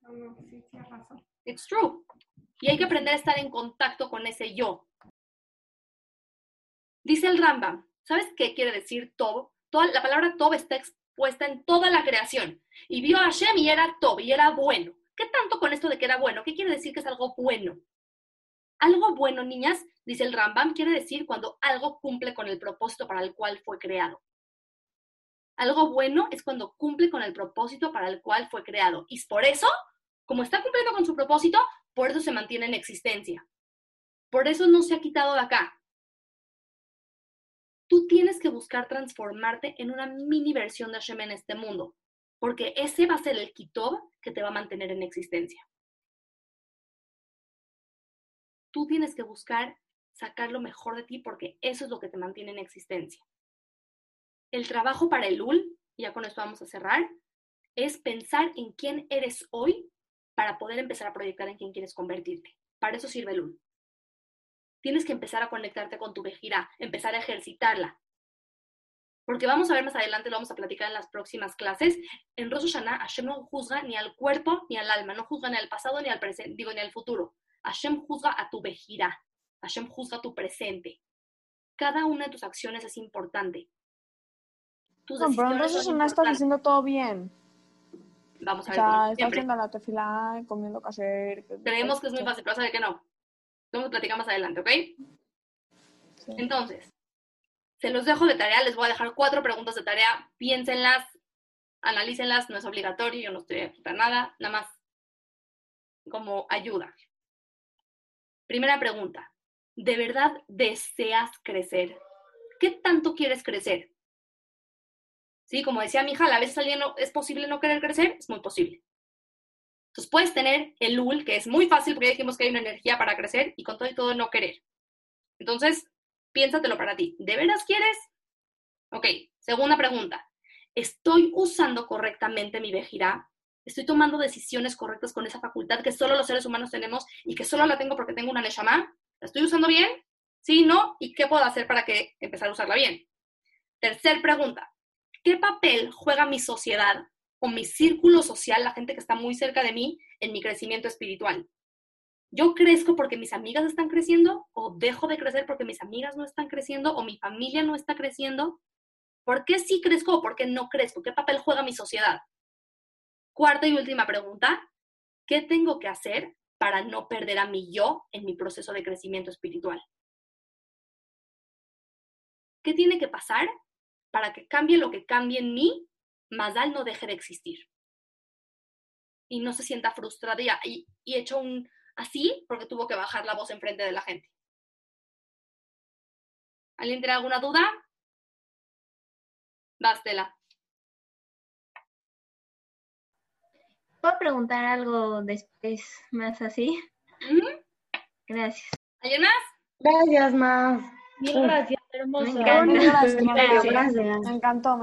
No, no, sí, tienes razón. It's true. Y hay que aprender a estar en contacto con ese yo. Dice el Rambam, ¿sabes qué quiere decir? Toda, la palabra Tob está expuesta en toda la creación. Y vio a Hashem y era Tob, y era bueno. ¿Qué tanto con esto de que era bueno? ¿Qué quiere decir que es algo bueno? Algo bueno, niñas, dice el Rambam, quiere decir cuando algo cumple con el propósito para el cual fue creado. Algo bueno es cuando cumple con el propósito para el cual fue creado. Y por eso, como está cumpliendo con su propósito, por eso se mantiene en existencia. Por eso no se ha quitado de acá. Tú tienes que buscar transformarte en una mini versión de Hashem en este mundo, porque ese va a ser el kitob que te va a mantener en existencia. Tú tienes que buscar sacar lo mejor de ti porque eso es lo que te mantiene en existencia. El trabajo para el UL, ya con esto vamos a cerrar, es pensar en quién eres hoy para poder empezar a proyectar en quién quieres convertirte. Para eso sirve el UL. Tienes que empezar a conectarte con tu vejira, empezar a ejercitarla. Porque vamos a ver más adelante, lo vamos a platicar en las próximas clases. En Rosh Hashanah, Hashem no juzga ni al cuerpo ni al alma, no juzga ni al pasado ni al presente, digo, ni al futuro. Hashem juzga a tu vejira, Hashem juzga a tu presente. Cada una de tus acciones es importante. Tus no, pero entonces no estás haciendo todo bien. Vamos a O ver. sea, como estás haciendo la tefilá, comiendo caser. Creemos que es muy fácil, pero sabe que no. Vamos a platicar más adelante, ¿ok? Entonces, se los dejo de tarea, les voy a dejar cuatro preguntas de tarea, piénsenlas, analícenlas, no es obligatorio, yo no estoy aquí para nada, nada más como ayuda. Primera pregunta, ¿de verdad deseas crecer? ¿Qué tanto quieres crecer? Sí, como decía mi hija, a veces alguien no, es posible no querer crecer, es muy posible. Entonces puedes tener el UL, que es muy fácil porque ya dijimos que hay una energía para crecer y con todo y todo no querer. Entonces, piénsatelo para ti. ¿De veras quieres? Ok, segunda pregunta. ¿Estoy usando correctamente mi vejirá? ¿Estoy tomando decisiones correctas con esa facultad que solo los seres humanos tenemos y que solo la tengo porque tengo una neshama? ¿La estoy usando bien? ¿Sí? ¿No? ¿Y qué puedo hacer para que empezar a usarla bien? Tercer pregunta. ¿Qué papel juega mi sociedad o mi círculo social, la gente que está muy cerca de mí, en mi crecimiento espiritual? ¿Yo crezco porque mis amigas están creciendo o dejo de crecer porque mis amigas no están creciendo o mi familia no está creciendo? ¿Por qué sí crezco o por qué no crezco? ¿Qué papel juega mi sociedad? Cuarta y última pregunta. ¿Qué tengo que hacer para no perder a mi yo en mi proceso de crecimiento espiritual? ¿Qué tiene que pasar para que cambie lo que cambie en mí, Mazal no deje de existir? Y no se sienta frustrada y, y, y hecho un así porque tuvo que bajar la voz enfrente de la gente. ¿Alguien tiene alguna duda? Bastela. ¿Puedo preguntar algo después más así? Gracias. ¿Alguien más? Gracias, más. Mil gracias, hermosa. Me encanta. Gracias, En serio, gracias. gracias. Me encantó, me encantó.